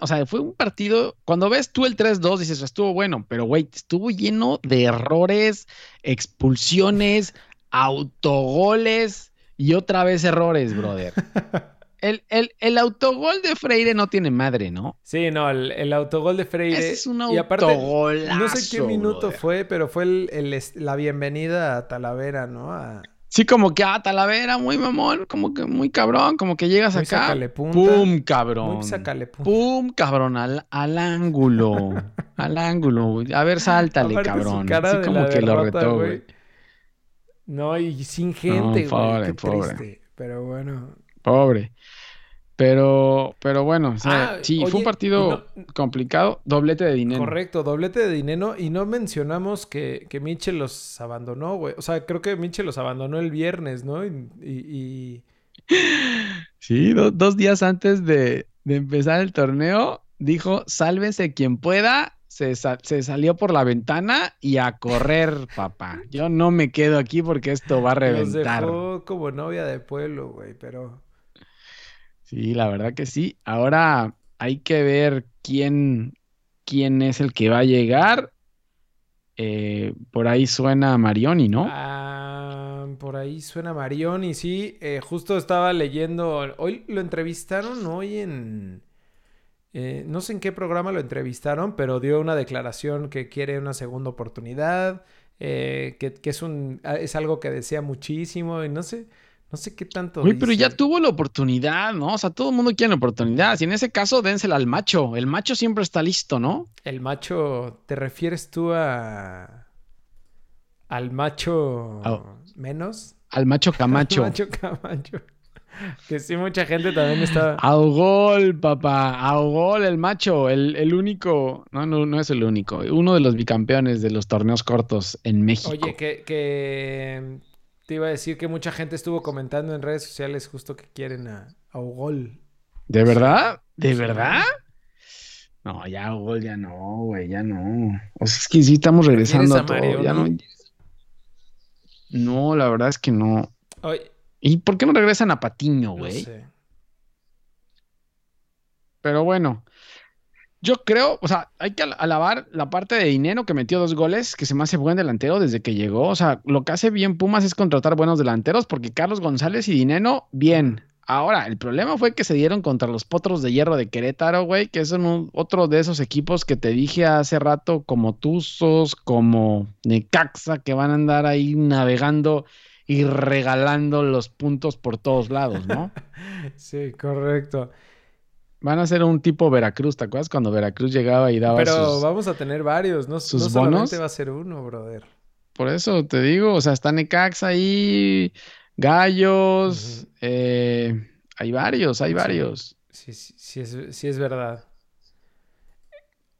Speaker 2: o sea, fue un partido, cuando ves tú el 3-2 dices, estuvo bueno, pero güey, estuvo lleno de errores, expulsiones, autogoles y otra vez errores, brother. El, el, autogol de Freire no tiene madre, ¿no?
Speaker 1: Sí, no, el, autogol de Freire.
Speaker 2: es un autogol.
Speaker 1: No sé qué minuto fue, pero fue el, la bienvenida a Talavera, ¿no?
Speaker 2: Sí, como que a ah, Talavera, muy mamón, como que muy cabrón, como que llegas acá. ¡Pum, cabrón! ¡Pum, cabrón! Al, al ángulo. al ángulo. A ver, sáltale, cabrón. Así como que lo retó, güey.
Speaker 1: No, y sin gente, güey. Qué Pero bueno.
Speaker 2: Pobre. Pero, pero bueno, ah, sí, fue un partido complicado, doblete de dinero.
Speaker 1: Correcto, doblete de dinero. Y no mencionamos que, que Mitchell los abandonó, güey. O sea, creo que Mitchell los abandonó el viernes, ¿no? Y.
Speaker 2: Sí, dos días antes de, empezar el torneo, dijo: sálvese quien pueda. Se, se, salió por la ventana y a correr, papá. Yo no me quedo aquí porque esto va a reventar.
Speaker 1: Los dejó como novia de pueblo, güey, pero.
Speaker 2: Sí, la verdad que sí. Ahora hay que ver quién, quién es el que va a llegar. Eh, por ahí suena Marioni, ¿no?
Speaker 1: Ah, por ahí suena Marioni, sí. Eh, justo estaba leyendo. Hoy lo entrevistaron, hoy en. Eh, no sé en qué programa lo entrevistaron, pero dio una declaración que quiere una segunda oportunidad. que, que es, un, es algo que desea muchísimo y no sé. No sé qué tanto.
Speaker 2: Uy, pero ya tuvo la oportunidad, ¿no? O sea, todo el mundo quiere la oportunidad. Y en ese caso, dénsela al macho. El macho siempre está listo, ¿no?
Speaker 1: El macho, ¿te refieres tú a. al macho menos?
Speaker 2: Al macho Camacho.
Speaker 1: al macho Camacho. Que sí, mucha gente también está.
Speaker 2: Augol, papá. Augol, el macho. El, el único. No, no, no es el único. Uno de los bicampeones de los torneos cortos en México.
Speaker 1: Oye, que, que te iba a decir que mucha gente estuvo comentando en redes sociales justo que quieren a, a Ugol.
Speaker 2: ¿De verdad? ¿De verdad? No, ya Ugol ya no, güey, ya no. O sea, es que sí estamos regresando a, todo. Ya no... no, la verdad es que no. ¿Y por qué no regresan a Patiño, güey? No sé. Pero bueno, yo creo, o sea, hay que alabar la parte de dinero que metió dos goles, que se me hace buen delantero desde que llegó. O sea, lo que hace bien Pumas es contratar buenos delanteros, porque Carlos González y Dinero, bien. Ahora, el problema fue que se dieron contra los potros de hierro de Querétaro, güey, que son otro de esos equipos que te dije hace rato, como Tuzos, como Necaxa, que van a andar ahí navegando y regalando los puntos por todos lados, ¿no?
Speaker 1: sí, correcto.
Speaker 2: Van a ser un tipo Veracruz, ¿te acuerdas? Cuando Veracruz llegaba y daba
Speaker 1: Pero vamos a tener varios, no, sus no solamente va a ser uno, brother.
Speaker 2: Por eso te digo, o sea, está Necaxa ahí, Gallos, eh, hay varios, hay varios.
Speaker 1: Sí, sí, sí, es, sí es verdad.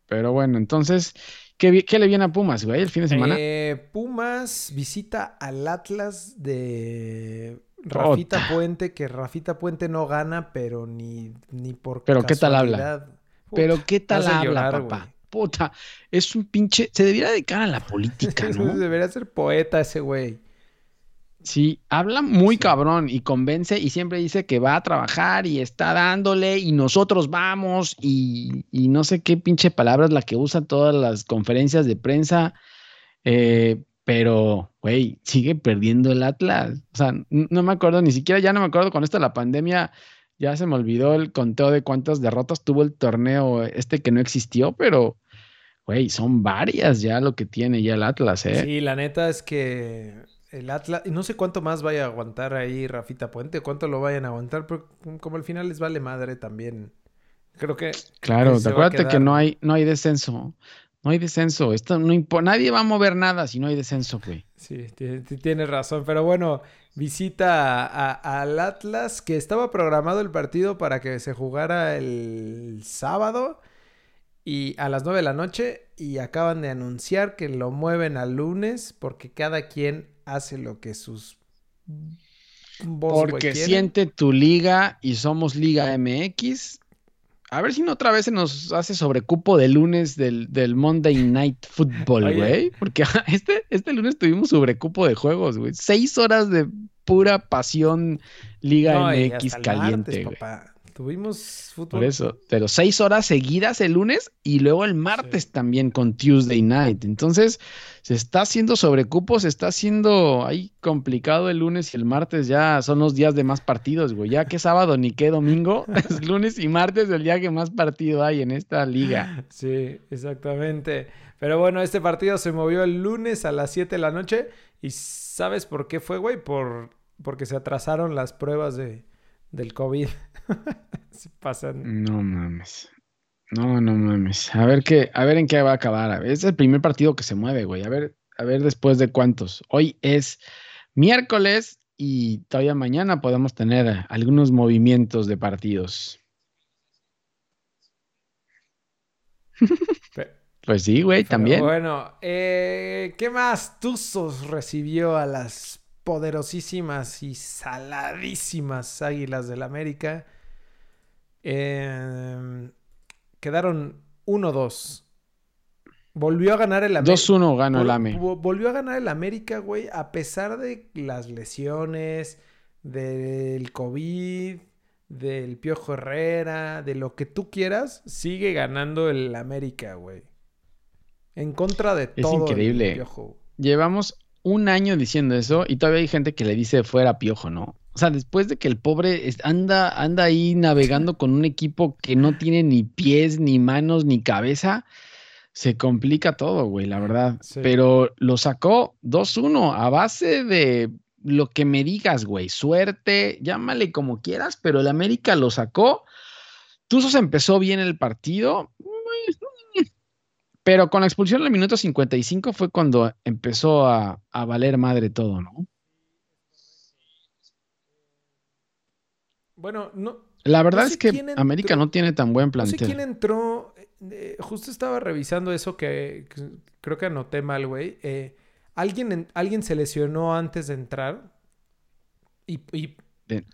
Speaker 2: Pero bueno, entonces, ¿qué, ¿qué, le viene a Pumas, güey, el fin de semana?
Speaker 1: Eh, Pumas visita al Atlas de Rafita Puente, que Rafita Puente no gana, pero ni, ni por
Speaker 2: Pero qué tal habla. pero qué tal habla, papá. Puta, es un pinche. Se debería dedicar a la política, ¿no?
Speaker 1: debería ser poeta ese güey.
Speaker 2: Sí, habla muy cabrón y convence y siempre dice que va a trabajar y está dándole y nosotros vamos y, y no sé qué pinche palabras la que usa todas las conferencias de prensa. Eh, pero, güey, sigue perdiendo el Atlas. O sea, no me acuerdo, ni siquiera ya no me acuerdo con esto de la pandemia. Ya se me olvidó el conteo de cuántas derrotas tuvo el torneo este que no existió, pero, güey, son varias ya lo que tiene ya el Atlas, ¿eh?
Speaker 1: Sí, la neta es que el Atlas, y no sé cuánto más vaya a aguantar ahí Rafita Puente, cuánto lo vayan a aguantar, pero como al final les vale madre también. Creo que.
Speaker 2: Claro, te acuérdate que no hay, no hay descenso. No hay descenso. Esto no Nadie va a mover nada si no hay descenso, güey.
Speaker 1: Sí, tienes razón. Pero bueno, visita al Atlas, que estaba programado el partido para que se jugara el sábado y a las 9 de la noche. Y acaban de anunciar que lo mueven al lunes porque cada quien hace lo que sus.
Speaker 2: porque siente tu liga y somos Liga MX A ver si no otra vez se nos hace sobrecupo de lunes del, del Monday Night Football, güey. Porque este, este lunes tuvimos sobrecupo de juegos, güey. Seis horas de pura pasión Liga MX caliente, güey.
Speaker 1: Tuvimos fútbol.
Speaker 2: Por eso, pero seis horas seguidas el lunes y luego el martes también con Tuesday Night. Entonces, se está haciendo sobrecupo, se está haciendo ahí complicado el lunes y el martes ya son los días de más partidos, güey. Ya que sábado ni qué domingo, es lunes y martes el día que más partido hay en esta liga.
Speaker 1: Sí, exactamente. Pero bueno, este partido se movió el lunes a las 7 de la noche. ¿Y sabes por qué fue, güey? Por, porque se atrasaron las pruebas de, del COVID. pasan.
Speaker 2: No mames. No, no mames. A ver qué, a ver en qué va a acabar. Es el primer partido que se mueve, güey. A ver, a ver después de cuántos. Hoy es miércoles y todavía mañana podemos tener algunos movimientos de partidos. pues sí, güey, también.
Speaker 1: Bueno, eh, ¿qué más Tuzos recibió a las poderosísimas y saladísimas Águilas del América? Em, quedaron 1-2. Volvió a ganar el
Speaker 2: América. 2-1 ganó el AME.
Speaker 1: Volvió a ganar el América, güey, a pesar de las lesiones, del COVID, del Piojo Herrera, de lo que tú quieras, sigue ganando el América, güey. En contra de
Speaker 2: es
Speaker 1: todo
Speaker 2: increíble. Piojo. Llevamos un año diciendo eso y todavía hay gente que le dice fuera Piojo, ¿no? O sea, después de que el pobre anda, anda ahí navegando con un equipo que no tiene ni pies, ni manos, ni cabeza, se complica todo, güey, la verdad. Pero lo sacó 2-1 a base de lo que me digas, güey. Suerte, llámale como quieras, pero el América lo sacó. Tuzos empezó bien el partido, pero con la expulsión en el minuto 55 fue cuando empezó a, a valer madre todo, ¿no?
Speaker 1: Bueno, no.
Speaker 2: La verdad es que América no tiene tan buen plantel.
Speaker 1: No sé quién entró. Eh, justo estaba revisando eso que, creo que anoté mal, güey. Eh, alguien, alguien se lesionó antes de entrar. Y,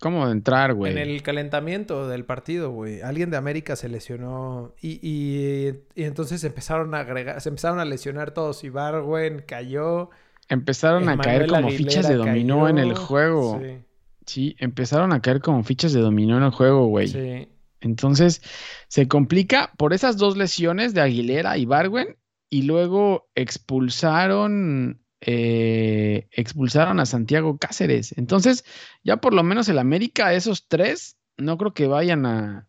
Speaker 2: ¿Cómo de entrar, güey?
Speaker 1: En el calentamiento del partido, güey. Alguien de América se lesionó. Y, y, entonces empezaron a agregar, se empezaron a lesionar todos. Y Barwen cayó.
Speaker 2: Empezaron a caer como fichas de dominó en el juego. Sí. Sí, empezaron a caer como fichas de dominó en el juego, güey. Sí. Entonces, se complica por esas dos lesiones de Aguilera y Barwen y luego expulsaron eh, expulsaron a Santiago Cáceres. Entonces, ya por lo menos el América, esos tres, no creo que vayan a,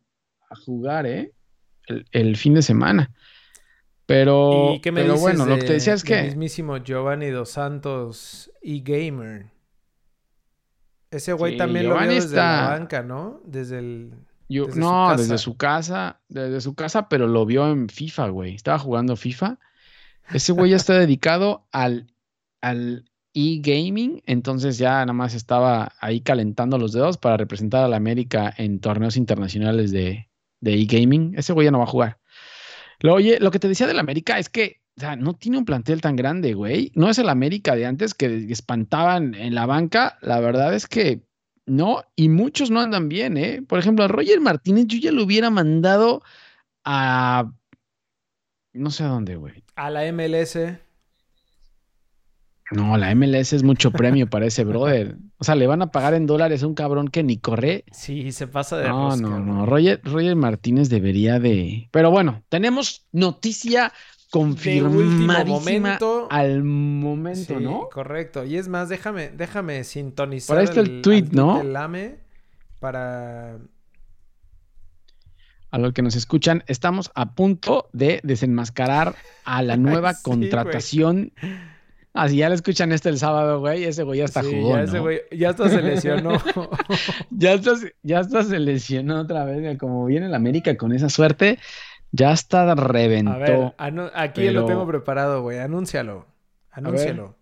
Speaker 2: jugar, ¿eh? El, fin de semana. Pero, ¿Y qué me pero bueno, lo que te decía es que.
Speaker 1: El mismísimo Giovanni Dos Santos y Gamer. Ese güey también lo vio desde la banca, ¿no? Desde el.
Speaker 2: no, desde su casa, desde su casa, pero lo vio en FIFA, güey. Estaba jugando FIFA. Ese güey ya está dedicado al, al e-gaming, entonces ya nada más estaba ahí calentando los dedos para representar a la América en torneos internacionales de, de e-gaming. Ese güey ya no va a jugar. Lo, oye, lo que te decía del América es que no tiene un plantel tan grande, güey. No es el América de antes que espantaban en la banca. La verdad es que no, y muchos no andan bien, ¿eh? Por ejemplo, a Roger Martínez yo ya lo hubiera mandado a... No sé a dónde, güey.
Speaker 1: A la MLS.
Speaker 2: No, la MLS es mucho premio para ese brother. O sea, le van a pagar en dólares a un cabrón que ni corre.
Speaker 1: Sí, se pasa de
Speaker 2: No, no, no. Roger, Roger Martínez debería de. Pero bueno, tenemos noticia confirmadísima al momento, ¿no?
Speaker 1: Correcto. Y es más, déjame, déjame sintonizar.
Speaker 2: Por ahí el, tweet, ¿no?
Speaker 1: para.
Speaker 2: A los que nos escuchan, estamos a punto de desenmascarar a la nueva contratación. Ah, si ya le escuchan este el sábado, güey, ese güey ya está sí, ya ese güey,
Speaker 1: ya hasta se lesionó.
Speaker 2: ya, está, ya hasta se lesionó otra vez. Como viene el América con esa suerte, ya está reventó.
Speaker 1: A ver, aquí lo tengo preparado, güey. Anúncialo. Anúncialo.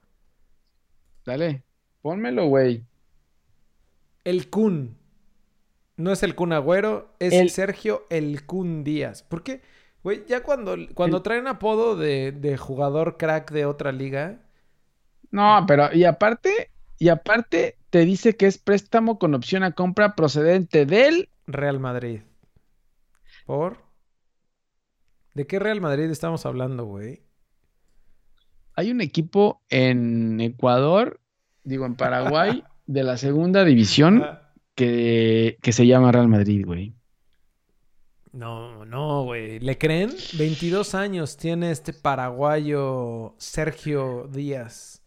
Speaker 2: Dale, pónmelo, güey.
Speaker 1: El Kun. No es el Kun Agüero, es el... Sergio El Kun Díaz. ¿Por qué? Güey, ya cuando, cuando traen apodo de, de jugador crack de otra liga.
Speaker 2: No, pero y aparte, y aparte te dice que es préstamo con opción a compra procedente del
Speaker 1: Real Madrid ¿Por? ¿De qué Real Madrid estamos hablando, güey?
Speaker 2: Hay un equipo en Ecuador, digo en Paraguay, de la segunda división que, que se llama Real Madrid, güey.
Speaker 1: No, no, güey. ¿Le creen? 22 años tiene este paraguayo Sergio Díaz.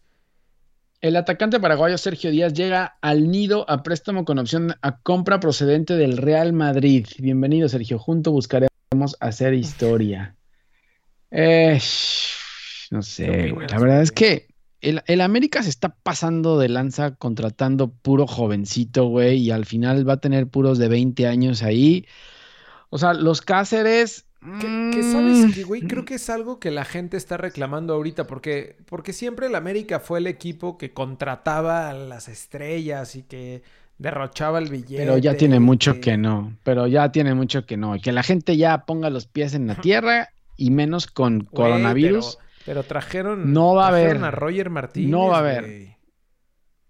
Speaker 2: El atacante paraguayo Sergio Díaz llega al nido a préstamo con opción a compra procedente del Real Madrid. Bienvenido, Sergio. Junto buscaremos hacer historia. Eh, no sé, güey. La verdad es que el, el, América se está pasando de lanza contratando puro jovencito, güey, y al final va a tener puros de 20 años ahí. O sea, los Cáceres.
Speaker 1: Que, sabes que, güey, creo mm. que es algo que la gente está reclamando ahorita, porque, porque siempre el América fue el equipo que contrataba a las estrellas y que derrochaba el billete.
Speaker 2: Pero ya tiene mucho que... no, pero ya tiene mucho que no. Que la gente ya ponga los pies en la tierra y menos con coronavirus.
Speaker 1: Pero, trajeron,
Speaker 2: no va a, haber,
Speaker 1: a Roger Martínez.
Speaker 2: No va a haber.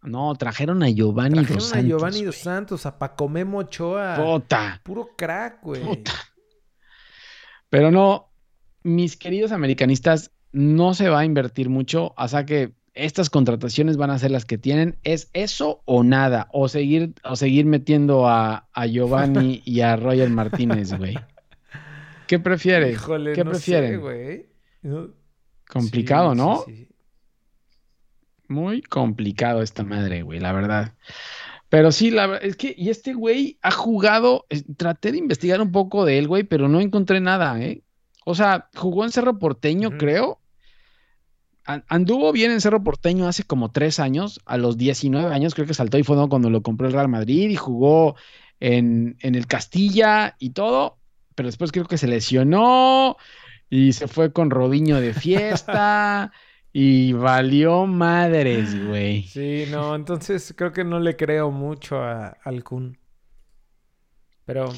Speaker 2: No, trajeron a Giovanni
Speaker 1: trajeron dos a Giovanni dos Santos, a Paco Memo Ochoa.
Speaker 2: Puta.
Speaker 1: Puro crack, güey. Puta.
Speaker 2: Pero no, mis queridos americanistas, no se va a invertir mucho. O sea que estas contrataciones van a ser las que tienen. ¿Es eso o nada? O seguir, o seguir metiendo a, a Giovanni y a Roger Martínez, güey. ¿Qué prefieres?
Speaker 1: Híjole,
Speaker 2: ¿Qué
Speaker 1: no
Speaker 2: prefieren?
Speaker 1: güey.
Speaker 2: Complicado,
Speaker 1: Sí,
Speaker 2: ¿no?
Speaker 1: sí, sí.
Speaker 2: Muy complicado esta madre, güey, la verdad. Pero sí, la verdad es que, y este güey ha jugado, eh, traté de investigar un poco de él, güey, pero no encontré nada, ¿eh? O sea, jugó en Cerro Porteño, creo. An- Anduvo bien en Cerro Porteño hace como tres años, a los 19 años creo que saltó y fue cuando lo compró el Real Madrid y jugó en, en el Castilla y todo, pero después creo que se lesionó y se fue con Robinho de fiesta y valió madres, güey.
Speaker 1: Sí, no, entonces creo que no le creo mucho a, al Kun. Pero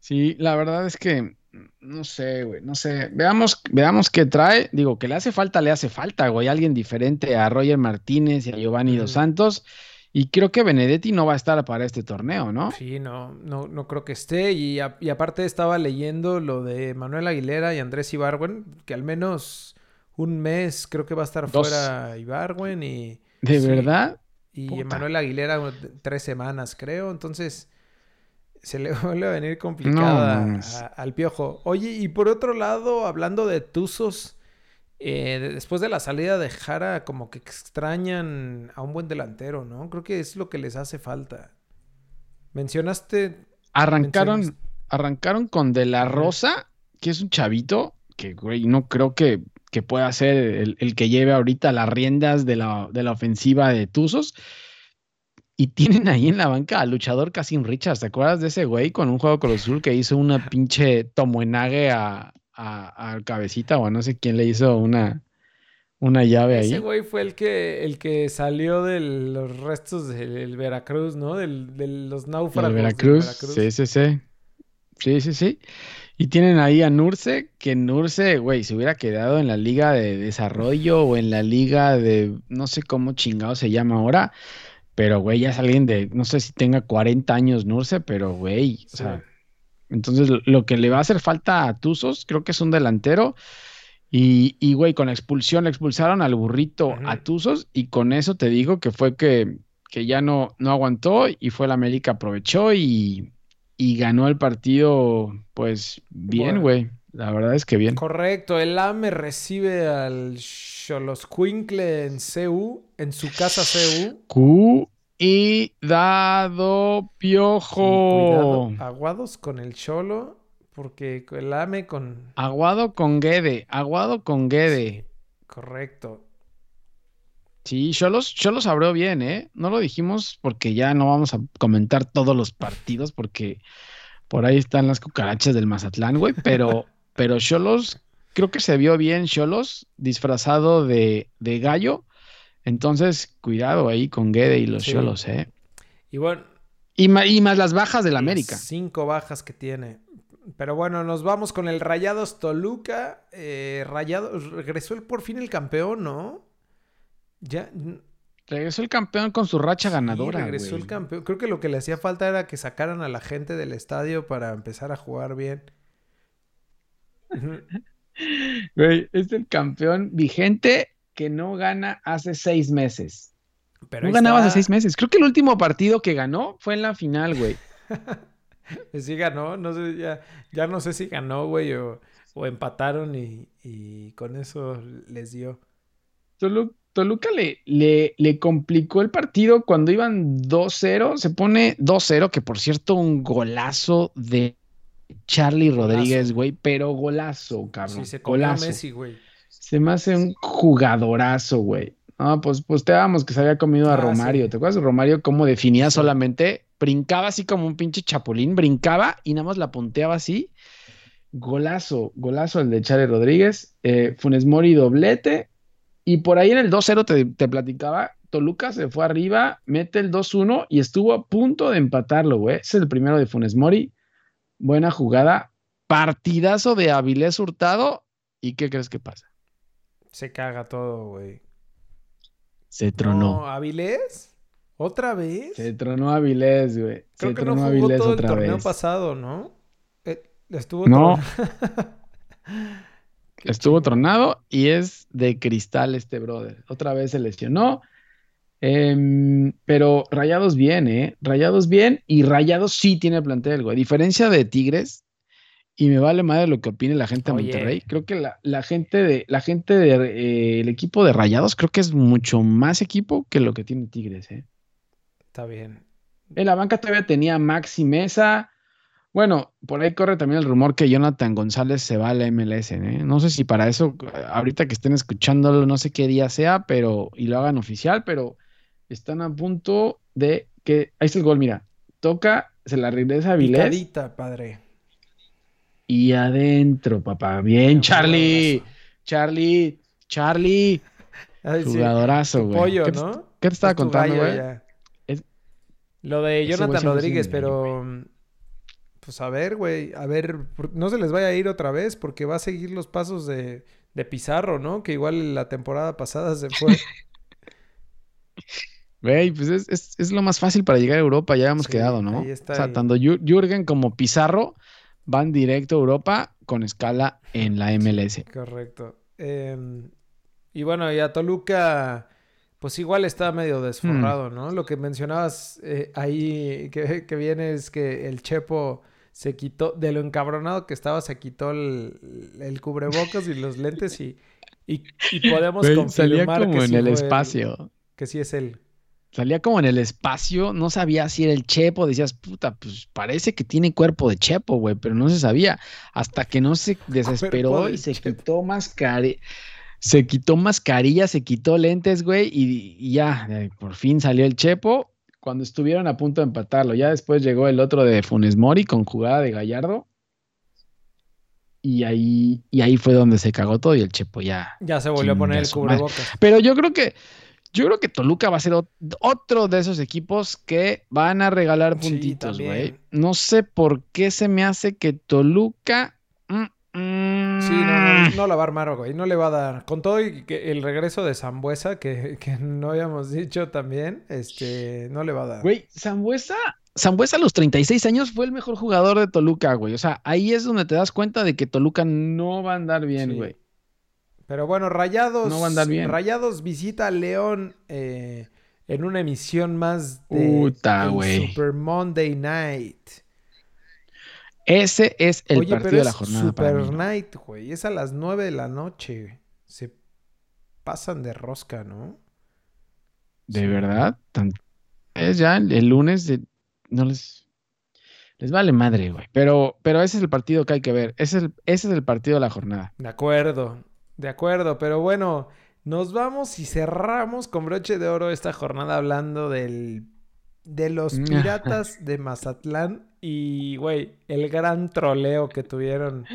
Speaker 2: Sí, la verdad es que no sé, güey, no sé. Veamos, veamos qué trae. Digo, que le hace falta, le hace falta, güey. Alguien diferente a Roger Martínez y a Giovanni Dos
Speaker 1: Ujú.
Speaker 2: Santos. Y creo que Benedetti no va a estar para este torneo, ¿no?
Speaker 1: sí, no, no, no creo que esté. Y, a- y aparte estaba leyendo lo de Manuel Aguilera y Andrés Ibargüen, que al menos un mes creo que va a estar
Speaker 2: Dos.
Speaker 1: fuera Ibargüen y,
Speaker 2: ¿De
Speaker 1: Sí.
Speaker 2: verdad?
Speaker 1: y
Speaker 2: Puta.
Speaker 1: Manuel Aguilera tres semanas, creo. Entonces se le vuelve a venir complicada a- al piojo. Oye, y por otro lado, hablando de Tuzos, eh, de- después de la salida de Jara, como que extrañan a un buen delantero, ¿no? Creo que es lo que les hace falta. Mencionaste.
Speaker 2: Arrancaron,
Speaker 1: mencionaste-
Speaker 2: arrancaron con De La. Rosa, que es un chavito, que, güey, no creo que, que pueda ser el, el que lleve ahorita las riendas de la, de la ofensiva de Tuzos. Y tienen ahí en la banca al luchador Casim Richards. ¿Te acuerdas de ese güey con un juego con los Azul que hizo una pinche tomoenague a, a, a Cabecita o no sé quién le hizo una, una llave
Speaker 1: Ese
Speaker 2: ahí?
Speaker 1: güey fue el que, el que salió de los restos del Veracruz, ¿no? Del- de los náufragos
Speaker 2: Veracruz.
Speaker 1: Veracruz.
Speaker 2: Sí, sí, sí. Sí, sí, sí. Y tienen ahí a Nurse, que Nurse, güey, se hubiera quedado en la liga de desarrollo o en la liga de, no sé cómo chingado se llama ahora, pero, güey, ya es alguien de, no sé si tenga 40 años Nurse, pero, güey, o sea, entonces lo- que le va a hacer falta a Tuzos, creo que es un delantero. Y, y, güey, con la expulsión, le expulsaron al burrito a Tuzos y con eso te digo que fue que, que ya no, no aguantó y fue el América aprovechó y, y ganó el partido, pues bien,
Speaker 1: Bueno.
Speaker 2: güey. La verdad es que bien.
Speaker 1: Correcto, el AME recibe al Xoloscuincle en CU, en su casa CU.
Speaker 2: Q y dado
Speaker 1: Sí,
Speaker 2: piojo.
Speaker 1: cuidado, aguados con el Cholo, porque el AME con...
Speaker 2: Aguado con Guede, aguado con Guede.
Speaker 1: Correcto.
Speaker 2: Sí, Cholos, Cholos abrió bien, ¿eh? No lo dijimos porque ya no vamos a comentar todos los partidos porque por ahí están las cucarachas del Mazatlán, güey, pero, pero Cholos, creo que se vio bien Cholos disfrazado de, de gallo. Entonces, cuidado ahí con Guede y los
Speaker 1: Sí.
Speaker 2: Cholos, ¿eh?
Speaker 1: Y bueno,
Speaker 2: Y, ma- y más las bajas del América.
Speaker 1: cinco bajas que tiene. Pero bueno, nos vamos con el Rayados Toluca. Eh, Rayados, regresó el, por fin el campeón, ¿no? Ya,
Speaker 2: Regresó el campeón con su racha
Speaker 1: Sí,
Speaker 2: ganadora,
Speaker 1: regresó
Speaker 2: güey.
Speaker 1: el campeón. Creo que lo que le hacía falta era que sacaran a la gente del estadio para empezar a jugar bien.
Speaker 2: Güey, es el campeón vigente que no gana hace seis meses.
Speaker 1: Pero
Speaker 2: no ganaba hace
Speaker 1: está.
Speaker 2: seis meses. Creo que el último partido que ganó fue en la final, güey.
Speaker 1: Sí ganó, no sé, ya, ya no sé si ganó, güey, o, o empataron y, y con eso les dio.
Speaker 2: Tolu- Toluca le, le, le complicó el partido cuando iban 2-0. Se pone 2-0, que por cierto, un golazo de Charlie Rodríguez, güey. Pero golazo, cabrón.
Speaker 1: Sí, se
Speaker 2: golazo.
Speaker 1: Messi, güey.
Speaker 2: Se me hace un jugadorazo, güey. No, pues, pues te dábamos que se había comido a
Speaker 1: Ah,
Speaker 2: Romario.
Speaker 1: sí.
Speaker 2: ¿Te acuerdas de Romario cómo definía solamente? Brincaba así como un pinche chapulín, brincaba y nada más la punteaba así. Golazo, golazo el de Charlie Rodríguez. Eh, Funes Mori doblete. Y por ahí en el 2-0 te, te platicaba, Toluca se fue arriba, mete el 2-1 y estuvo a punto de empatarlo, güey. Ese es el primero de Funes Mori. Buena jugada. Partidazo de Avilés Hurtado. ¿Y qué crees que pasa?
Speaker 1: Se caga todo, güey.
Speaker 2: Se tronó.
Speaker 1: No, ¿Avilés? ¿Otra vez?
Speaker 2: Se tronó Avilés, güey.
Speaker 1: Creo
Speaker 2: Se
Speaker 1: que no jugó
Speaker 2: Avilés
Speaker 1: todo el torneo
Speaker 2: vez.
Speaker 1: pasado, ¿no? Eh, estuvo
Speaker 2: No. Estuvo tronado y es de cristal este brother. Otra vez se lesionó. Em, pero Rayados bien, ¿eh? Rayados bien y Rayados sí tiene plantel, güey. A diferencia de Tigres, y me vale madre lo que opine la gente de. Monterrey. Creo que la, la gente de, la gente de, eh, equipo de Rayados creo que es mucho más equipo que lo que tiene Tigres, ¿eh?
Speaker 1: Está bien.
Speaker 2: En la banca todavía tenía Maxi Mesa. Bueno, por ahí corre también el rumor que Jonathan González se va a la MLS, ¿eh? No sé si para eso, ahorita que estén escuchándolo, no sé qué día sea, pero, y lo hagan oficial, pero están a punto de que, ahí está el gol, mira, toca, se la regresa a Vilés
Speaker 1: Picadita, padre.
Speaker 2: y adentro, papá. Bien, Charlie,
Speaker 1: jugadorazo.
Speaker 2: Charlie, Charlie,
Speaker 1: Ay,
Speaker 2: jugadorazo, güey.
Speaker 1: pollo,
Speaker 2: ¿Qué te-
Speaker 1: ¿no?
Speaker 2: ¿Qué te estaba
Speaker 1: Es
Speaker 2: contando, güey?
Speaker 1: Lo de Jonathan Rodríguez, pero pues a ver, güey, a ver, no se les vaya a ir otra vez porque va a seguir los pasos de, de Pizarro, ¿no? Que igual la temporada pasada se fue.
Speaker 2: Güey, pues es, es- es lo más fácil para llegar a Europa, ya hemos
Speaker 1: Sí,
Speaker 2: quedado, ¿no?
Speaker 1: ahí está
Speaker 2: O sea, tanto Jür- Jürgen como Pizarro van directo a Europa con escala en la MLS.
Speaker 1: Correcto. Em, y bueno, y a Toluca, pues igual está medio desforrado,
Speaker 2: Hmm.
Speaker 1: ¿no? Lo que mencionabas eh, ahí que, que viene es que el Chepo se quitó, de lo encabronado que estaba, se quitó el, el cubrebocas y los lentes y, y, y podemos confirmar
Speaker 2: como
Speaker 1: que
Speaker 2: en
Speaker 1: sí
Speaker 2: el
Speaker 1: él,
Speaker 2: espacio.
Speaker 1: que sí es él.
Speaker 2: Salía como en el espacio, no sabía si era el Chepo, decías, puta, pues parece que tiene cuerpo de Chepo, güey, pero no se sabía. Hasta que no se desesperó y se
Speaker 1: Chepo.
Speaker 2: quitó mascarilla, se quitó mascarilla, se quitó lentes, güey, y, y ya, eh, por fin salió el Chepo cuando estuvieron a punto de empatarlo. Ya después llegó el otro de Funes Mori con jugada de Gallardo. Y ahí, y ahí fue donde se cagó todo y el Chepo ya,
Speaker 1: Ya se volvió a poner el
Speaker 2: madre.
Speaker 1: cubrebocas.
Speaker 2: pero yo creo que yo creo que Toluca va a ser ot- otro de esos equipos que van a regalar puntitos, güey. no sé por qué se me hace que Toluca
Speaker 1: Sí, no, no, no la va a armar, güey. No le va a dar. Con todo y que el regreso de Zambuesa, que, que no habíamos dicho también, este, no le va a dar.
Speaker 2: Güey, Zambuesa, Zambuesa a los 36 años fue el mejor jugador de Toluca, güey. O sea, ahí es donde te das cuenta de que Toluca no va a andar bien,
Speaker 1: Sí.
Speaker 2: güey.
Speaker 1: Pero bueno, Rayados.
Speaker 2: No va a andar bien.
Speaker 1: Rayados visita a León eh, en una emisión más de. Super Monday Night.
Speaker 2: Ese es el
Speaker 1: Oye,
Speaker 2: partido
Speaker 1: pero
Speaker 2: de la jornada para
Speaker 1: Super
Speaker 2: mí.
Speaker 1: Night, güey. Es a las 9 de la noche. Se pasan de rosca, ¿no?
Speaker 2: De
Speaker 1: Sí.
Speaker 2: verdad, tan- es ya el, el lunes de- no les les vale madre, güey. Pero pero ese es el partido que hay que ver. Ese es el, ese es el partido de la jornada.
Speaker 1: De acuerdo, de acuerdo, pero bueno, nos vamos y cerramos con broche de oro esta jornada hablando del, de los piratas de Mazatlán y, güey, el gran troleo que tuvieron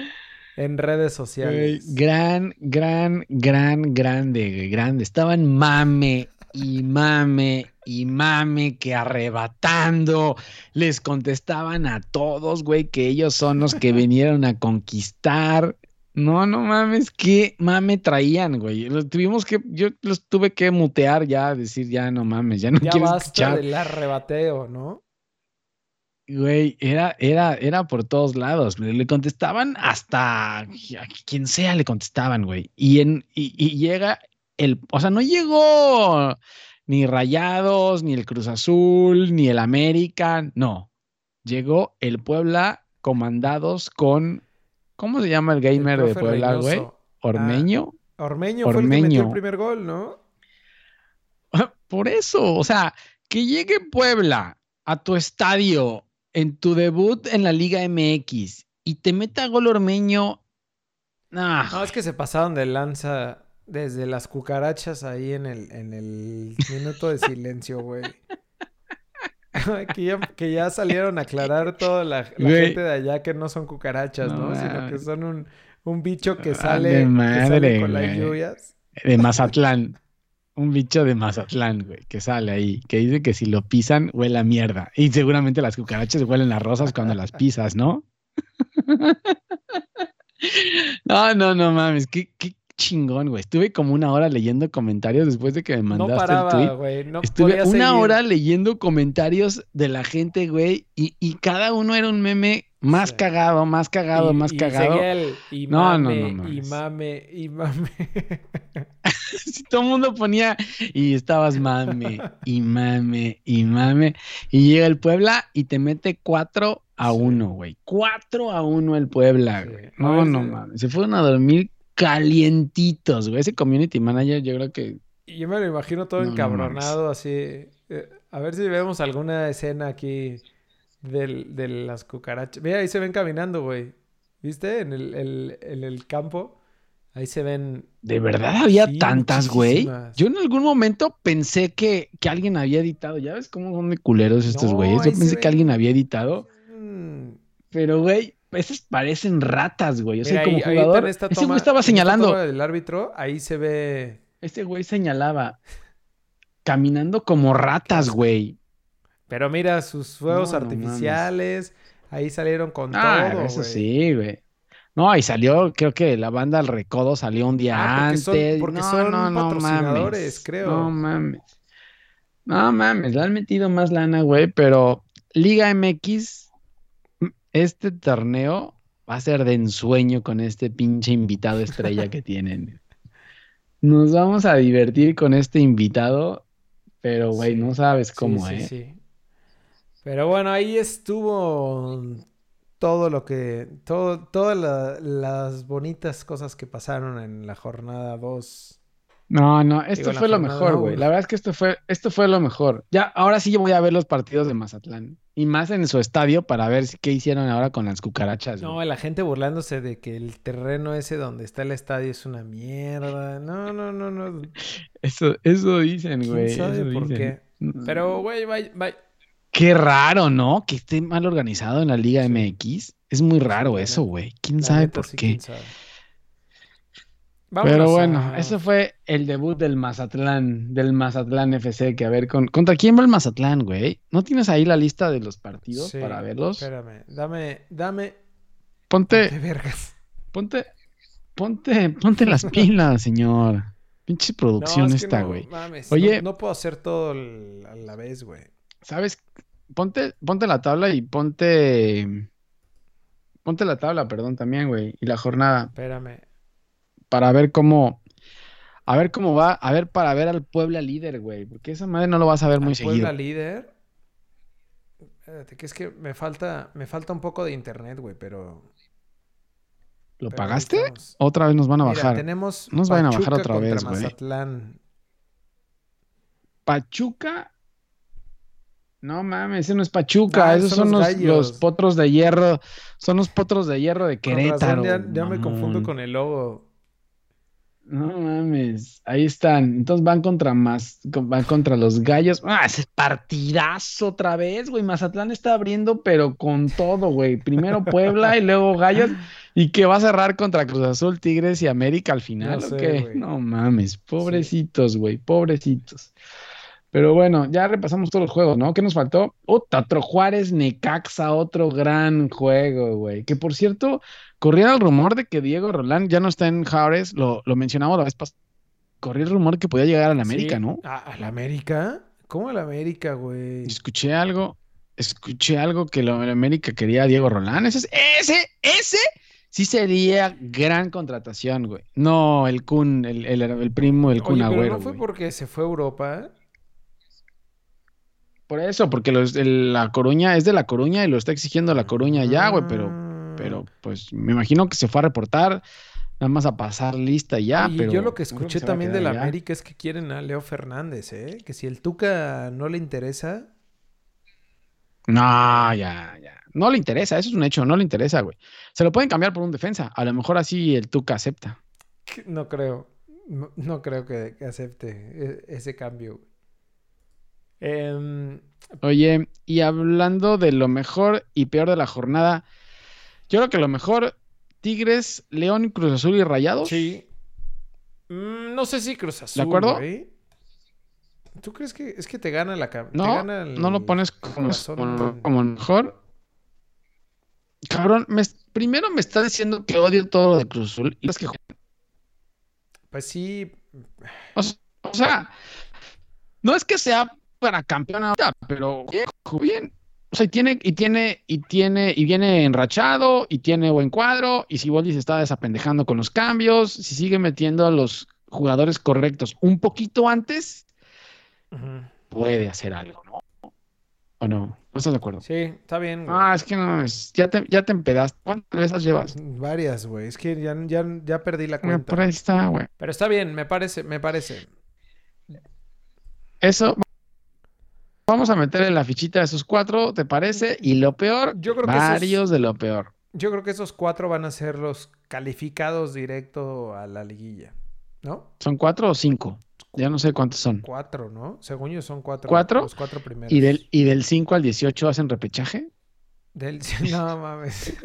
Speaker 1: en redes
Speaker 2: Güey,
Speaker 1: sociales.
Speaker 2: gran, gran, gran, grande, grande. Estaban mame y mame y mame que arrebatando les contestaban a todos, güey, que ellos son los que vinieron a conquistar. No, no mames, qué mame traían, güey. Los tuvimos que, yo los tuve que mutear ya, decir ya no mames, ya no
Speaker 1: Ya
Speaker 2: quiero
Speaker 1: basta
Speaker 2: escuchar.
Speaker 1: del arrebateo, ¿no?
Speaker 2: güey, era, era, era por todos lados. Le, le contestaban hasta a quien sea le contestaban, güey. Y, en, y, y llega el, o sea, no llegó ni Rayados, ni el Cruz Azul, ni el América, no. Llegó el Puebla comandados con, ¿cómo se llama el gamer de Puebla, güey?
Speaker 1: Reynoso.
Speaker 2: Ormeño.
Speaker 1: Ormeño, fue el que metió el
Speaker 2: Ormeño.
Speaker 1: primer gol, ¿no?
Speaker 2: Por eso, o sea, que llegue Puebla a tu estadio en tu debut en la Liga MX y te meta gol Ormeño.
Speaker 1: No, es que se pasaron de lanza desde las cucarachas ahí en el, en el minuto de silencio, güey. que, ya, que ya salieron a aclarar toda la, gente de allá que no son cucarachas, ¿no?
Speaker 2: No
Speaker 1: Sino que son un, un bicho que sale, que sale con las lluvias.
Speaker 2: de Mazatlán. Un bicho de Mazatlán, güey, que sale ahí, que dice que si lo pisan huele a mierda. Y seguramente las cucarachas huelen a rosas cuando las pisas, ¿no? No, no, no mames, qué, qué chingón, güey. Estuve como una hora leyendo comentarios después de que me
Speaker 1: No
Speaker 2: mandaste el
Speaker 1: paraba,
Speaker 2: tweet.
Speaker 1: güey. No
Speaker 2: Estuve una
Speaker 1: seguir.
Speaker 2: hora leyendo comentarios de la gente, güey, y, y cada uno era un meme más
Speaker 1: Sí.
Speaker 2: cagado, más cagado,
Speaker 1: Y-
Speaker 2: más
Speaker 1: y
Speaker 2: cagado.
Speaker 1: el y
Speaker 2: No, no,
Speaker 1: mame,
Speaker 2: no
Speaker 1: y mame, y mame.
Speaker 2: Todo el mundo ponía y estabas mame y mame y mame y llega el Puebla y te mete 4 a
Speaker 1: Sí.
Speaker 2: 1, güey. 4 a 1 el Puebla,
Speaker 1: Sí.
Speaker 2: güey. No, no mames. Se fueron a dormir calientitos, güey. Ese community manager yo creo que
Speaker 1: yo me lo imagino todo
Speaker 2: No, no
Speaker 1: encabronado, así. eh, a ver si vemos alguna escena aquí del- de las cucarachas. Mira, ahí se ven caminando, güey. ¿Viste? En el, el- en el campo. Ahí se ven.
Speaker 2: de verdad había
Speaker 1: Sí,
Speaker 2: tantas, güey. Yo en algún momento pensé que, que alguien había editado. ¿Ya ves cómo son de culeros estos
Speaker 1: No,
Speaker 2: güeyes? Yo pensé que alguien había editado. Pero, güey, esos parecen ratas, güey. O sea,
Speaker 1: Mira,
Speaker 2: como
Speaker 1: ahí-
Speaker 2: jugador,
Speaker 1: esta
Speaker 2: ese güey estaba señalando.
Speaker 1: del árbitro, ahí se ve.
Speaker 2: Este güey señalaba caminando como ratas, güey.
Speaker 1: Pero mira, sus fuegos
Speaker 2: No, no mames.
Speaker 1: artificiales. Ahí salieron con
Speaker 2: Ah,
Speaker 1: todo,
Speaker 2: eso sí, güey. No, y salió, creo que la banda El Recodo salió un día
Speaker 1: Ah, porque
Speaker 2: antes.
Speaker 1: son- porque
Speaker 2: No,
Speaker 1: son patrocinadores,
Speaker 2: mames.
Speaker 1: creo.
Speaker 2: No mames. No mames, le han metido más lana, güey, pero Liga MX, este torneo va a ser de ensueño con este pinche invitado estrella que tienen. Nos vamos a divertir con este invitado, pero güey,
Speaker 1: Sí,
Speaker 2: no sabes cómo,
Speaker 1: sí,
Speaker 2: ¿eh?
Speaker 1: sí. Pero bueno, ahí estuvo todo lo que, todo, todas la- las bonitas cosas que pasaron en la jornada 2.
Speaker 2: No, no, esto
Speaker 1: Digo,
Speaker 2: fue lo mejor, güey. La verdad es que esto fue, esto fue lo mejor. Ya, ahora sí yo voy a ver los partidos de Mazatlán. Y más en su estadio para ver si- qué hicieron ahora con las cucarachas,
Speaker 1: No,
Speaker 2: güey.
Speaker 1: la gente burlándose de que el terreno ese donde está el estadio es una mierda. No, no, no, no.
Speaker 2: Eso, eso dicen,
Speaker 1: ¿Quién
Speaker 2: güey.
Speaker 1: sabe
Speaker 2: eso
Speaker 1: por
Speaker 2: dicen.
Speaker 1: Pero, güey, vaya, vaya.
Speaker 2: Qué raro, ¿no? Que esté mal organizado en la Liga
Speaker 1: Sí.
Speaker 2: MX. Es muy raro eso, güey. ¿Quién
Speaker 1: La
Speaker 2: sabe
Speaker 1: neta,
Speaker 2: por
Speaker 1: sí,
Speaker 2: qué?
Speaker 1: quién sabe.
Speaker 2: Pero bueno,
Speaker 1: a-
Speaker 2: eso fue el debut del Mazatlán, del Mazatlán FC, que a ver, con, ¿contra quién va el Mazatlán, güey? ¿No tienes ahí la lista de los partidos
Speaker 1: Sí,
Speaker 2: para verlos?
Speaker 1: Espérame, dame, dame.
Speaker 2: Ponte,
Speaker 1: ponte vergas.
Speaker 2: ponte, ponte, ponte las pilas, señor. Pinche producción
Speaker 1: No, es
Speaker 2: esta,
Speaker 1: no
Speaker 2: güey.
Speaker 1: mames,
Speaker 2: Oye.
Speaker 1: no, no puedo hacer todo el- a la vez, güey.
Speaker 2: ¿Sabes? Ponte, ponte la tabla y ponte, ponte la tabla, perdón, también, güey, y la jornada.
Speaker 1: Espérame.
Speaker 2: Para ver cómo, a ver cómo va, a ver para ver al Puebla líder, güey, porque esa madre no lo vas a ver muy
Speaker 1: Al Puebla
Speaker 2: seguido.
Speaker 1: líder. Espérate, que es que me falta, me falta un poco de internet, güey, pero.
Speaker 2: ¿Lo
Speaker 1: pero
Speaker 2: pagaste? Otra vez nos van a
Speaker 1: Mira,
Speaker 2: bajar.
Speaker 1: tenemos
Speaker 2: Nos vayan a bajar
Speaker 1: Pachuca
Speaker 2: otra vez, güey.
Speaker 1: Mazatlán.
Speaker 2: Pachuca. No mames, ese no es Pachuca,
Speaker 1: Ah,
Speaker 2: esos
Speaker 1: son los
Speaker 2: los, potros de hierro, son los potros de hierro de
Speaker 1: razón,
Speaker 2: Querétaro.
Speaker 1: ya, ya me confundo con el logo.
Speaker 2: No mames, ahí están. Entonces van contra más, van contra los gallos. Ah, ese partidazo otra vez, güey. Mazatlán está abriendo, pero con todo, güey. Primero Puebla y luego Gallos. ¿Y que va a cerrar contra Cruz Azul, Tigres y América al final o qué? No mames, pobrecitos, güey, pobrecitos. Pero bueno, ya repasamos todos los juegos, ¿no? ¿Qué nos faltó? Otro Juárez Necaxa, otro gran juego, güey. Que por cierto, corría el rumor de que Diego Rolán ya no está en Juárez, lo, lo mencionamos la vez pasada. Corría el rumor que podía llegar a la América,
Speaker 1: Sí.
Speaker 2: ¿no?
Speaker 1: ¿A, a la América? ¿Cómo a la América, güey?
Speaker 2: Escuché algo. escuché algo que la América quería a Diego Rolán. Ese, ese, ese sí sería gran contratación, güey. No, el Kun, el, el, el primo del Kun
Speaker 1: Oye, pero
Speaker 2: Agüero.
Speaker 1: no fue
Speaker 2: güey.
Speaker 1: porque se fue a Europa.
Speaker 2: Por eso, porque los, el- la Coruña es de la Coruña y lo está exigiendo la Coruña ya, güey, pero,
Speaker 1: Mm.
Speaker 2: pero pues me imagino que se fue a reportar, nada más a pasar lista y ya. Pero
Speaker 1: yo lo que escuché también de la
Speaker 2: allá.
Speaker 1: América es que quieren a Leo Fernández, ¿eh? Que si el Tuca no le interesa,
Speaker 2: No, ya, ya. No le interesa, eso es un hecho, no le interesa, güey. Se lo pueden cambiar por un defensa. A lo mejor así el Tuca acepta.
Speaker 1: no creo. No, no creo que, acepte e- ese cambio. güey. Em,
Speaker 2: Oye, y hablando de lo mejor y peor de la jornada, yo creo que lo mejor, Tigres, León, Cruz Azul y Rayados.
Speaker 1: sí. Mm, no sé si Cruz Azul,
Speaker 2: acuerdo?
Speaker 1: güey. ¿Tú crees que es que te gana la te
Speaker 2: No,
Speaker 1: gana el-
Speaker 2: no lo pones como, como- mejor. Cabrón, me- primero me está diciendo que odio todo lo de Cruz Azul. Y es que,
Speaker 1: Pues sí,
Speaker 2: o sea, no es que sea para campeón ahorita, pero bien. O sea, y tiene, y tiene, y tiene, y viene enrachado, y tiene buen cuadro, y si Boldi se está desapendejando con los cambios, si sigue metiendo a los jugadores correctos un poquito antes, puede hacer algo, ¿no? ¿O no? ¿No estás de acuerdo?
Speaker 1: sí, está bien. güey.
Speaker 2: Ah, es que no, es- ya te, ya te empedaste. ¿Cuántas veces llevas?
Speaker 1: Varias, güey. Es que ya, ya, ya perdí la cuenta.
Speaker 2: Por ahí está, güey.
Speaker 1: Pero está bien, me parece, me parece.
Speaker 2: Eso. Vamos a meterle la fichita de esos cuatro, ¿te parece? Y lo peor,
Speaker 1: Yo creo que esos-
Speaker 2: varios de lo peor.
Speaker 1: Yo creo que esos cuatro van a ser los calificados directo a la liguilla, ¿no?
Speaker 2: ¿Son cuatro o cinco? Ya no sé cuántos son.
Speaker 1: Cuatro, ¿no? Según yo son cuatro.
Speaker 2: ¿Cuatro?
Speaker 1: Los cuatro primeros.
Speaker 2: ¿Y del, y del 5 al 18 hacen repechaje?
Speaker 1: Del... No mames.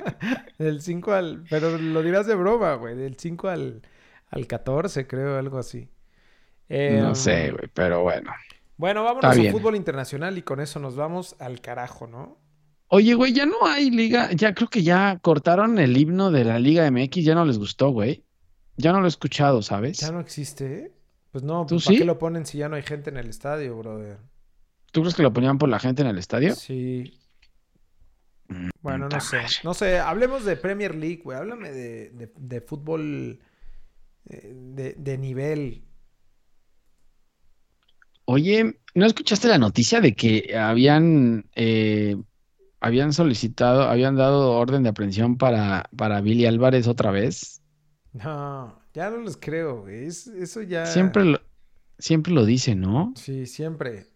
Speaker 1: del 5 al... Pero lo dirás de broma, güey. Del 5 al, al 14, creo, algo así. Eh,
Speaker 2: no sé, güey, pero bueno.
Speaker 1: Bueno, vámonos
Speaker 2: Está
Speaker 1: a
Speaker 2: bien.
Speaker 1: fútbol internacional y con eso nos vamos al carajo, ¿no?
Speaker 2: Oye, güey, ya no hay liga. Ya creo que ya cortaron el himno de la Liga MX. Ya no les gustó, güey. Ya no lo he escuchado, ¿sabes?
Speaker 1: Ya no existe, ¿eh? Pues no,
Speaker 2: ¿Tú
Speaker 1: pues, ¿para
Speaker 2: sí?
Speaker 1: qué lo ponen si ya no hay gente en el estadio, brother?
Speaker 2: ¿Tú crees que lo ponían por la gente en el estadio?
Speaker 1: Sí.
Speaker 2: Mm,
Speaker 1: Bueno, no sé.
Speaker 2: madre.
Speaker 1: No sé, hablemos de Premier League, güey. Háblame de, de- de fútbol eh, de, de nivel.
Speaker 2: Oye, ¿no escuchaste la noticia de que habían, eh, habían solicitado, habían dado orden de aprehensión para, para Billy Álvarez otra vez?
Speaker 1: No, ya no les creo, güey. Es- eso ya.
Speaker 2: Siempre lo, siempre lo dice, ¿no?
Speaker 1: Sí, siempre.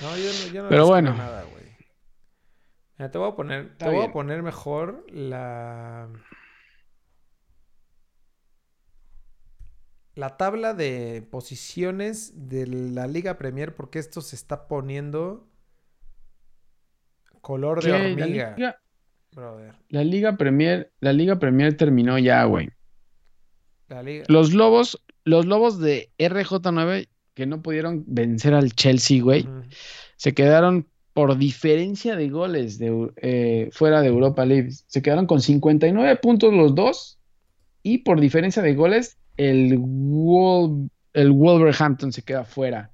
Speaker 1: No, yo no, yo no
Speaker 2: Pero
Speaker 1: les
Speaker 2: bueno.
Speaker 1: creo nada, güey. Mira, te voy a poner, te voy a poner mejor la. La tabla de posiciones de la Liga Premier, porque esto se está poniendo color de
Speaker 2: ¿Qué? La
Speaker 1: hormiga,
Speaker 2: Liga,
Speaker 1: brother.
Speaker 2: la Liga Premier, la Liga Premier terminó ya, güey. Los Lobos, los Lobos de RJ9 que no pudieron vencer al Chelsea, güey, se quedaron por diferencia de goles de, eh, fuera de Europa League. Se quedaron con 59 puntos los dos y por diferencia de goles el, Wol- el Wolverhampton se queda fuera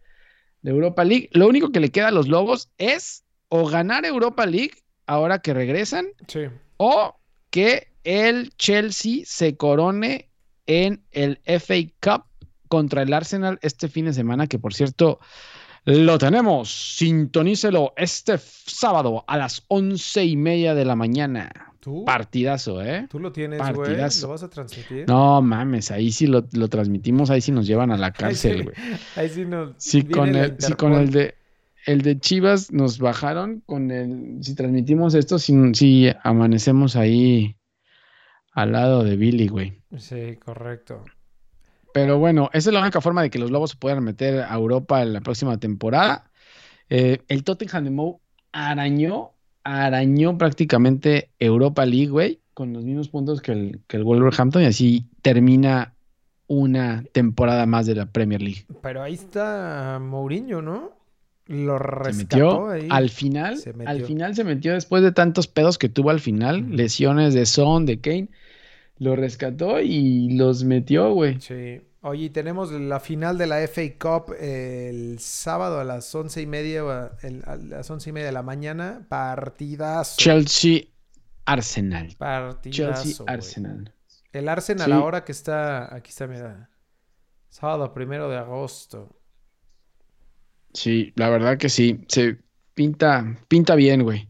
Speaker 2: de Europa League. Lo único que le queda a los Lobos es o ganar Europa League ahora que regresan
Speaker 1: Sí.
Speaker 2: o que el Chelsea se corone en el FA Cup contra el Arsenal este fin de semana, que por cierto lo tenemos. Sintonícelo este sábado a las once y media de la mañana.
Speaker 1: ¿Tú?
Speaker 2: Partidazo, ¿eh?
Speaker 1: ¿Tú lo tienes, güey? ¿Lo vas a transmitir?
Speaker 2: No mames, ahí sí lo, lo transmitimos, ahí sí nos llevan a la cárcel,
Speaker 1: sí,
Speaker 2: güey.
Speaker 1: ahí sí nos. Viene
Speaker 2: con el, si con el de el de Chivas nos bajaron, con el, si transmitimos esto, si, si amanecemos ahí al lado de Billy, güey.
Speaker 1: Sí, correcto.
Speaker 2: Pero bueno, esa es la única forma de que los Lobos se puedan meter a Europa en la próxima temporada. Eh, el Tottenham de arañó, arañó prácticamente Europa League, güey, con los mismos puntos que el, que el Wolverhampton y así termina una temporada más de la Premier League.
Speaker 1: Pero ahí está Mourinho, ¿no? Lo
Speaker 2: Se
Speaker 1: rescató
Speaker 2: metió
Speaker 1: ahí.
Speaker 2: al final,
Speaker 1: Se
Speaker 2: al
Speaker 1: metió.
Speaker 2: final se metió después de tantos pedos que tuvo al final, lesiones de Son, de Kane, lo rescató y los metió, güey.
Speaker 1: Sí. Oye, tenemos la final de la FA Cup el sábado a las once y media, a, las once y media de la mañana. Partidazo.
Speaker 2: Chelsea Arsenal.
Speaker 1: Partidazo.
Speaker 2: Chelsea. Arsenal.
Speaker 1: El Arsenal
Speaker 2: Sí.
Speaker 1: ahora que está, aquí está, mira. Sábado primero de agosto.
Speaker 2: Sí, la verdad que sí. Se pinta, pinta bien, güey.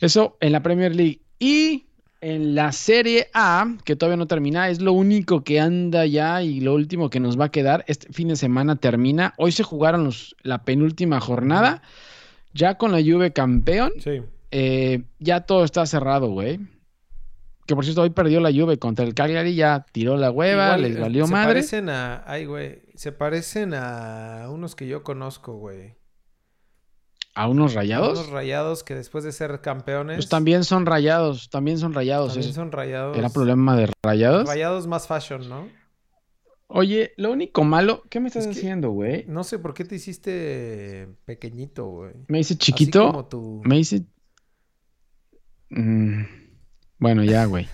Speaker 2: Eso en la Premier League. Y en la Serie A, que todavía no termina, es lo único que anda ya y lo último que nos va a quedar. Este fin de semana termina. Hoy se jugaron los- la penúltima jornada. Ya con la Juve campeón.
Speaker 1: Sí.
Speaker 2: eh, ya todo está cerrado, güey. Que por cierto, hoy perdió la Juve contra el Cagliari. Ya tiró la hueva,
Speaker 1: Igual,
Speaker 2: les
Speaker 1: eh,
Speaker 2: valió
Speaker 1: se
Speaker 2: madre.
Speaker 1: parecen a, ay, güey, se parecen a unos que yo conozco, güey.
Speaker 2: A unos
Speaker 1: A
Speaker 2: rayados.
Speaker 1: Unos rayados que después de ser campeones.
Speaker 2: Pues también son rayados, también son rayados.
Speaker 1: también son rayados.
Speaker 2: ¿Era problema de rayados?
Speaker 1: Rayados más fashion, ¿no?
Speaker 2: Oye, lo único malo, ¿qué me estás
Speaker 1: Es que-
Speaker 2: haciendo, güey?
Speaker 1: No sé por qué te hiciste pequeñito, güey.
Speaker 2: Me dice
Speaker 1: Así
Speaker 2: chiquito,
Speaker 1: como tu...
Speaker 2: me dice... Mm, bueno, ya, güey.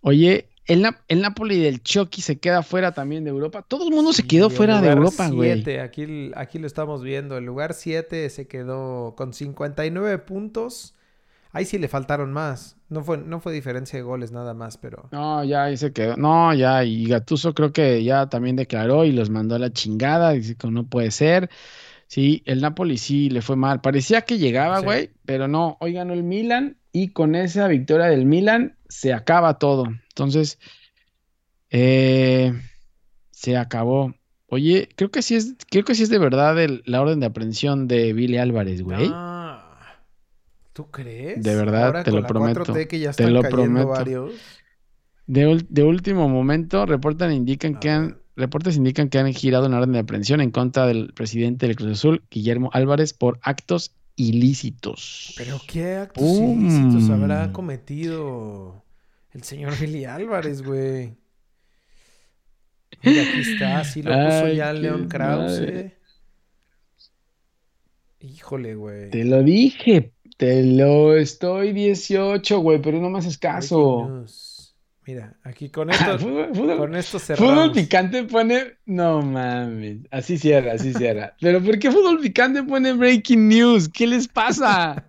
Speaker 2: Oye, el, el Napoli del Chucky se queda fuera también de Europa. Todo el mundo se quedó fuera de
Speaker 1: lugar
Speaker 2: Europa, güey.
Speaker 1: siete, Aquí, aquí lo estamos viendo. El lugar 7 se quedó con 59 puntos. Ahí sí le faltaron más. No fue, no fue diferencia de goles nada más, pero...
Speaker 2: No, ya ahí se quedó. No, ya, y Gattuso creo que ya también declaró y los mandó a la chingada. Dice que no puede ser. Sí, el Napoli sí le fue mal. Parecía que llegaba,
Speaker 1: Sí.
Speaker 2: güey, pero no. Hoy ganó el Milan y con esa victoria del Milan se acaba todo. Entonces, eh, se acabó. Oye, creo que sí es, creo que sí es de verdad el- la orden de aprehensión de Billy Álvarez, güey.
Speaker 1: Ah, ¿Tú crees?
Speaker 2: De verdad,
Speaker 1: Ahora
Speaker 2: te
Speaker 1: con
Speaker 2: lo
Speaker 1: la
Speaker 2: prometo.
Speaker 1: 4T que ya
Speaker 2: Te lo prometo.
Speaker 1: varios.
Speaker 2: De, último momento, reportan indican que han, reportes indican que han girado una orden de aprehensión en contra del presidente del Cruz Azul, Guillermo Álvarez, por actos ilícitos.
Speaker 1: Pero qué actos ilícitos habrá cometido el señor Billy Álvarez, güey. Mira, aquí está, sí lo puso
Speaker 2: Ay,
Speaker 1: ya León Krause.
Speaker 2: madre.
Speaker 1: Híjole, güey.
Speaker 2: Te lo dije, te lo estoy 18, güey, pero no me haces
Speaker 1: Breaking
Speaker 2: caso.
Speaker 1: news. Mira, aquí con esto,
Speaker 2: Fútbol, fútbol-
Speaker 1: con esto
Speaker 2: fútbol
Speaker 1: cerramos.
Speaker 2: picante pone. No mames. Así cierra, así cierra. Pero ¿por qué fútbol picante pone breaking news? ¿Qué les pasa?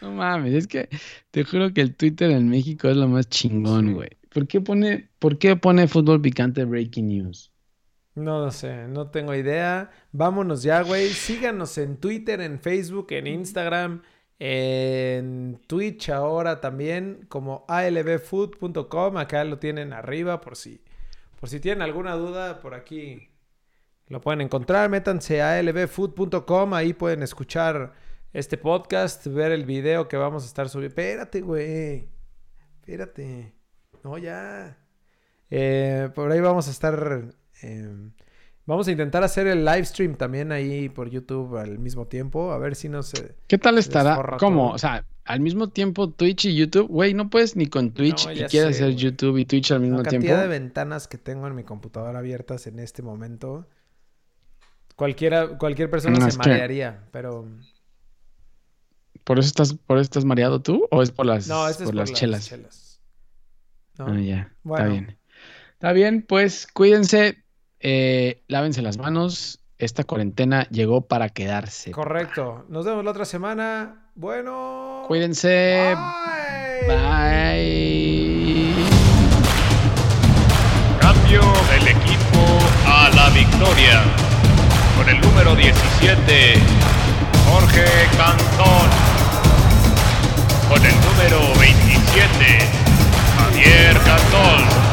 Speaker 2: No mames, es que te juro que el Twitter en México es lo más chingón, güey. ¿Por qué pone, por qué pone fútbol picante breaking news?
Speaker 1: No lo sé, no tengo idea. Vámonos ya, güey. Síganos en Twitter, en Facebook, en Instagram, en Twitch ahora también, como alvfood.com. Acá lo tienen arriba por si, por si tienen alguna duda, por aquí lo pueden encontrar. Métanse a alvfood.com, ahí pueden escuchar este podcast, ver el video que vamos a estar subiendo. Espérate, güey. Espérate. No, ya. Eh, por ahí vamos a estar. eh, vamos a intentar hacer el live stream también ahí por YouTube al mismo tiempo. A ver si no se.
Speaker 2: ¿Qué tal estará? ¿Cómo?
Speaker 1: todo.
Speaker 2: O sea, al mismo tiempo Twitch y YouTube, güey, no puedes ni con Twitch
Speaker 1: No,
Speaker 2: y quieres
Speaker 1: sé,
Speaker 2: hacer. YouTube y Twitch al mismo
Speaker 1: La
Speaker 2: tiempo.
Speaker 1: cantidad de ventanas que tengo en mi computadora abiertas en este momento. Cualquiera, cualquier persona
Speaker 2: No,
Speaker 1: se
Speaker 2: que-
Speaker 1: marearía, pero.
Speaker 2: ¿Por eso estás, por eso estás mareado tú? ¿O es por las,
Speaker 1: No, este es
Speaker 2: por
Speaker 1: por
Speaker 2: las chelas?
Speaker 1: ¿no?
Speaker 2: Ah, ya.
Speaker 1: Bueno.
Speaker 2: Está bien. Está bien, pues cuídense, eh, lávense las manos. Esta cuarentena llegó para quedarse.
Speaker 1: Correcto. Nos vemos la otra semana. Bueno.
Speaker 2: Cuídense.
Speaker 1: Bye.
Speaker 2: Bye.
Speaker 3: Cambio del equipo a la victoria. Con el número 17, Jorge Cantón. Con el número 27, Javier Cantón.